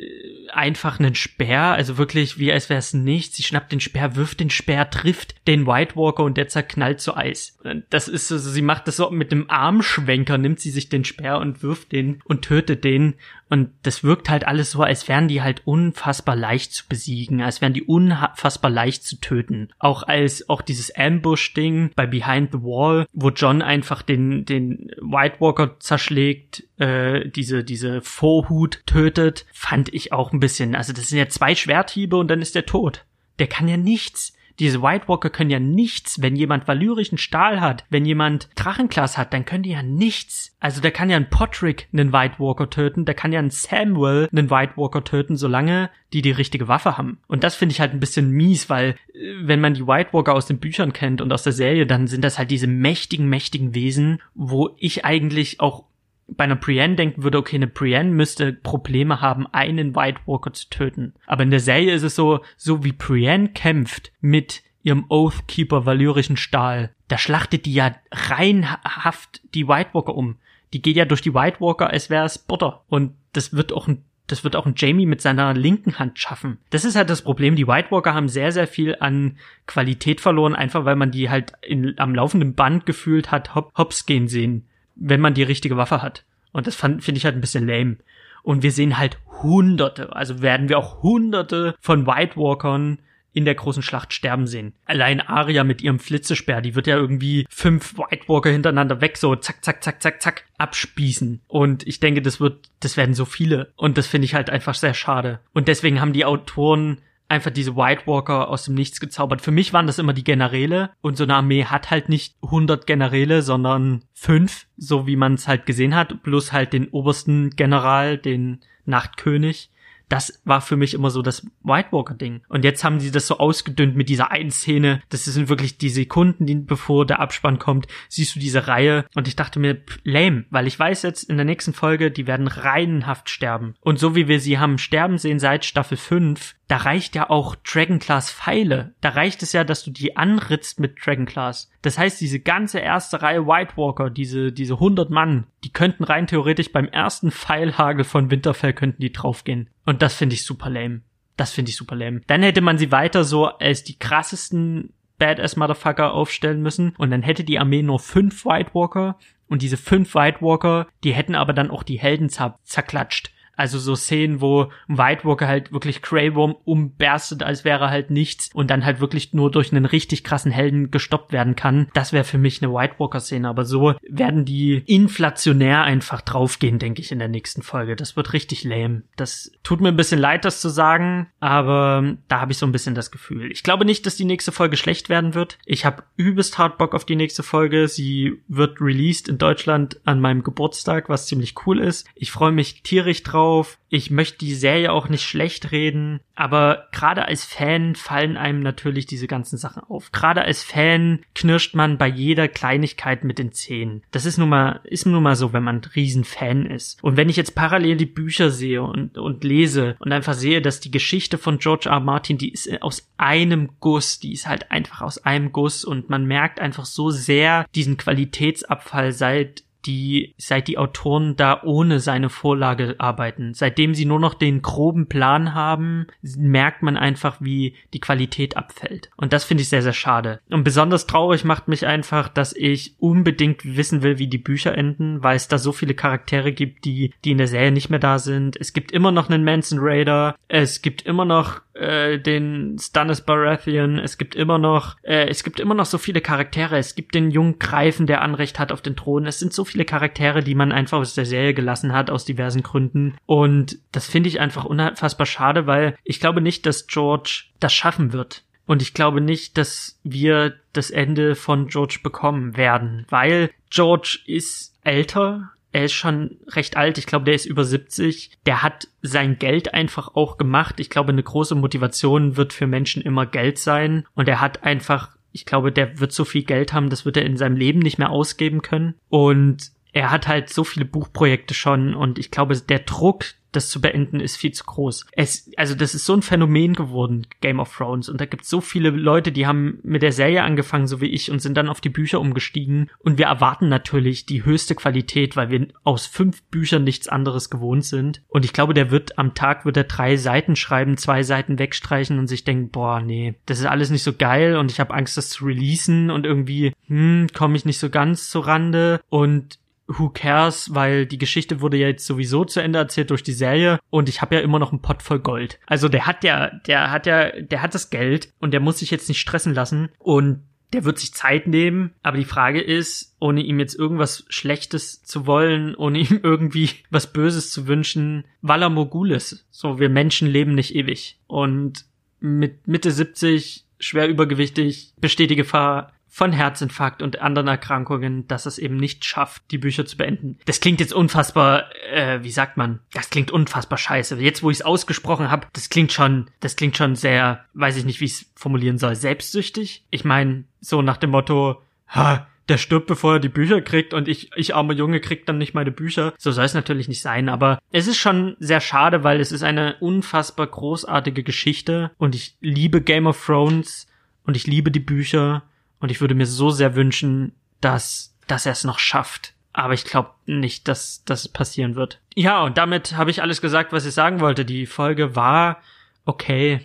einfach einen Speer, also wirklich wie als wäre es nichts. Sie schnappt den Speer, wirft den Speer, trifft den White Walker und der zerknallt zu Eis. Das ist so, sie macht das so mit dem Armschwenker, nimmt sie sich den Speer und wirft den und tötet den. Und das wirkt halt alles so, als wären die halt unfassbar leicht zu besiegen, als wären die unfassbar leicht zu töten. Auch als auch dieses Ambush-Ding bei Behind the Wall, wo John einfach den, den White Walker zerschlägt, äh, diese, diese Vorhut tötet, fand ich auch ein bisschen. Also das sind ja zwei Schwerthiebe und dann ist der tot. Der kann ja nichts. Diese White Walker können ja nichts. Wenn jemand valyrischen Stahl hat, wenn jemand Drachenglas hat, dann können die ja nichts. Also da kann ja ein Potrick einen White Walker töten, da kann ja ein Samuel einen White Walker töten, solange die die richtige Waffe haben. Und das finde ich halt ein bisschen mies, weil äh, wenn man die White Walker aus den Büchern kennt und aus der Serie, dann sind das halt diese mächtigen, mächtigen Wesen, wo ich eigentlich auch bei einer Brienne denken würde, okay, eine Brienne müsste Probleme haben, einen White Walker zu töten. Aber in der Serie ist es so, so wie Brienne kämpft mit ihrem Oathkeeper valyrischen Stahl, da schlachtet die ja reinhaft die White Walker um. Die geht ja durch die White Walker, als wäre es Butter. Und das wird auch ein das wird auch ein Jamie mit seiner linken Hand schaffen. Das ist halt das Problem. Die White Walker haben sehr, sehr viel an Qualität verloren, einfach weil man die halt in, am laufenden Band gefühlt hat, hop, hops gehen sehen wenn man die richtige Waffe hat. Und das finde ich halt ein bisschen lame. Und wir sehen halt hunderte, also werden wir auch hunderte von White Walkern in der großen Schlacht sterben sehen. Allein Arya mit ihrem Flitzesperr, die wird ja irgendwie fünf White Walker hintereinander weg, so zack, zack, zack, zack, zack, abspießen. Und ich denke, das wird, das werden so viele. Und das finde ich halt einfach sehr schade. Und deswegen haben die Autoren einfach diese White Walker aus dem Nichts gezaubert. Für mich waren das immer die Generäle und so eine Armee hat halt nicht 100 Generäle, sondern fünf, so wie man es halt gesehen hat, plus halt den obersten General, den Nachtkönig das war für mich immer so das White Walker Ding. Und jetzt haben sie das so ausgedünnt mit dieser einen Szene. Das sind wirklich die Sekunden, die, bevor der Abspann kommt, siehst du diese Reihe. Und ich dachte mir, lame, weil ich weiß jetzt in der nächsten Folge, die werden reihenhaft sterben. Und so wie wir sie haben sterben sehen seit Staffel 5, da reicht ja auch Dragonglass Pfeile. Da reicht es ja, dass du die anritzt mit Dragonglass. Das heißt, diese ganze erste Reihe White Walker, diese, diese 100 Mann, die könnten rein theoretisch beim ersten Pfeilhagel von Winterfell könnten die draufgehen. Und das finde ich super lame. Das finde ich super lame. Dann hätte man sie weiter so als die krassesten Badass Motherfucker aufstellen müssen und dann hätte die Armee nur fünf White Walker und diese fünf White Walker, die hätten aber dann auch die Helden zerklatscht. Also so Szenen, wo White Walker halt wirklich Grey Worm umberstet, als wäre halt nichts und dann halt wirklich nur durch einen richtig krassen Helden gestoppt werden kann. Das wäre für mich eine White Walker Szene, aber so werden die inflationär einfach draufgehen, denke ich, in der nächsten Folge. Das wird richtig lame. Das tut mir ein bisschen leid, das zu sagen, aber da habe ich so ein bisschen das Gefühl. Ich glaube nicht, dass die nächste Folge schlecht werden wird. Ich habe übelst hart Bock auf die nächste Folge. Sie wird released in Deutschland an meinem Geburtstag, was ziemlich cool ist. Ich freue mich tierisch drauf. Ich möchte die Serie auch nicht schlecht reden, aber gerade als Fan fallen einem natürlich diese ganzen Sachen auf. Gerade als Fan knirscht man bei jeder Kleinigkeit mit den Zähnen. Das ist nun mal, ist nun mal so, wenn man ein Riesenfan ist. Und wenn ich jetzt parallel die Bücher sehe und, und lese und einfach sehe, dass die Geschichte von George R. Martin, die ist aus einem Guss, die ist halt einfach aus einem Guss und man merkt einfach so sehr diesen Qualitätsabfall seit die, seit die Autoren da ohne seine Vorlage arbeiten. Seitdem sie nur noch den groben Plan haben, merkt man einfach, wie die Qualität abfällt. Und das finde ich sehr, sehr schade. Und besonders traurig macht mich einfach, dass ich unbedingt wissen will, wie die Bücher enden, weil es da so viele Charaktere gibt, die, die in der Serie nicht mehr da sind. Es gibt immer noch einen Manson Raider. Es gibt immer noch äh, den Stannis Baratheon. Es gibt immer noch, äh, es gibt immer noch so viele Charaktere. Es gibt den jungen Greifen, der Anrecht hat auf den Thron. Es sind so viele Charaktere, die man einfach aus der Serie gelassen hat, aus diversen Gründen. Und das finde ich einfach unfassbar schade, weil ich glaube nicht, dass George das schaffen wird. Und ich glaube nicht, dass wir das Ende von George bekommen werden, weil George ist älter, er ist schon recht alt, ich glaube, der ist über 70. Der hat sein Geld einfach auch gemacht. Ich glaube, eine große Motivation wird für Menschen immer Geld sein. Und er hat einfach, ich glaube, der wird so viel Geld haben, das wird er in seinem Leben nicht mehr ausgeben können. Und er hat halt so viele Buchprojekte schon und ich glaube, der Druck, das zu beenden, ist viel zu groß. Es, also das ist so ein Phänomen geworden, Game of Thrones. Und da gibt es so viele Leute, die haben mit der Serie angefangen, so wie ich, und sind dann auf die Bücher umgestiegen. Und wir erwarten natürlich die höchste Qualität, weil wir aus fünf Büchern nichts anderes gewohnt sind. Und ich glaube, der wird am Tag wird er drei Seiten schreiben, zwei Seiten wegstreichen und sich denken, boah, nee, das ist alles nicht so geil und ich habe Angst, das zu releasen und irgendwie, hm, komme ich nicht so ganz zur Rande. Und who cares, weil die Geschichte wurde ja jetzt sowieso zu Ende erzählt durch die Serie und ich habe ja immer noch einen Pott voll Gold. Also der hat ja, der hat ja, der hat das Geld und der muss sich jetzt nicht stressen lassen und der wird sich Zeit nehmen, aber die Frage ist, ohne ihm jetzt irgendwas Schlechtes zu wollen, ohne ihm irgendwie was Böses zu wünschen, weil er Mogul ist. So, wir Menschen leben nicht ewig. Und mit Mitte 70, schwer übergewichtig, besteht die Gefahr, von Herzinfarkt und anderen Erkrankungen, dass es eben nicht schafft, die Bücher zu beenden. Das klingt jetzt unfassbar, äh, wie sagt man? Das klingt unfassbar scheiße. Jetzt, wo ich es ausgesprochen habe, das klingt schon, das klingt schon sehr, weiß ich nicht, wie ich es formulieren soll, selbstsüchtig. Ich meine, so nach dem Motto, ha, der stirbt, bevor er die Bücher kriegt und ich, ich armer Junge, krieg dann nicht meine Bücher. So soll es natürlich nicht sein, aber es ist schon sehr schade, weil es ist eine unfassbar großartige Geschichte und ich liebe Game of Thrones und ich liebe die Bücher und ich würde mir so sehr wünschen, dass, dass er es noch schafft. Aber ich glaube nicht, dass das passieren wird. Ja, und damit habe ich alles gesagt, was ich sagen wollte. Die Folge war okay.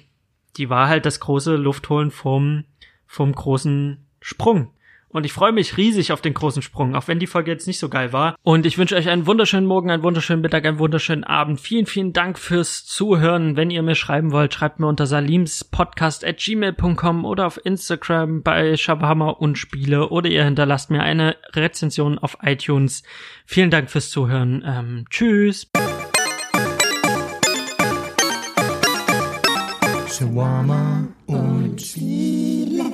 Die war halt das große Luftholen vom, vom großen Sprung. Und ich freue mich riesig auf den großen Sprung, auch wenn die Folge jetzt nicht so geil war. Und ich wünsche euch einen wunderschönen Morgen, einen wunderschönen Mittag, einen wunderschönen Abend. Vielen, vielen Dank fürs Zuhören. Wenn ihr mir schreiben wollt, schreibt mir unter salimspodcast at gmail.com oder auf Instagram bei Shabama und Spiele oder ihr hinterlasst mir eine Rezension auf iTunes. Vielen Dank fürs Zuhören. Ähm, tschüss. Shawarma und Spiele.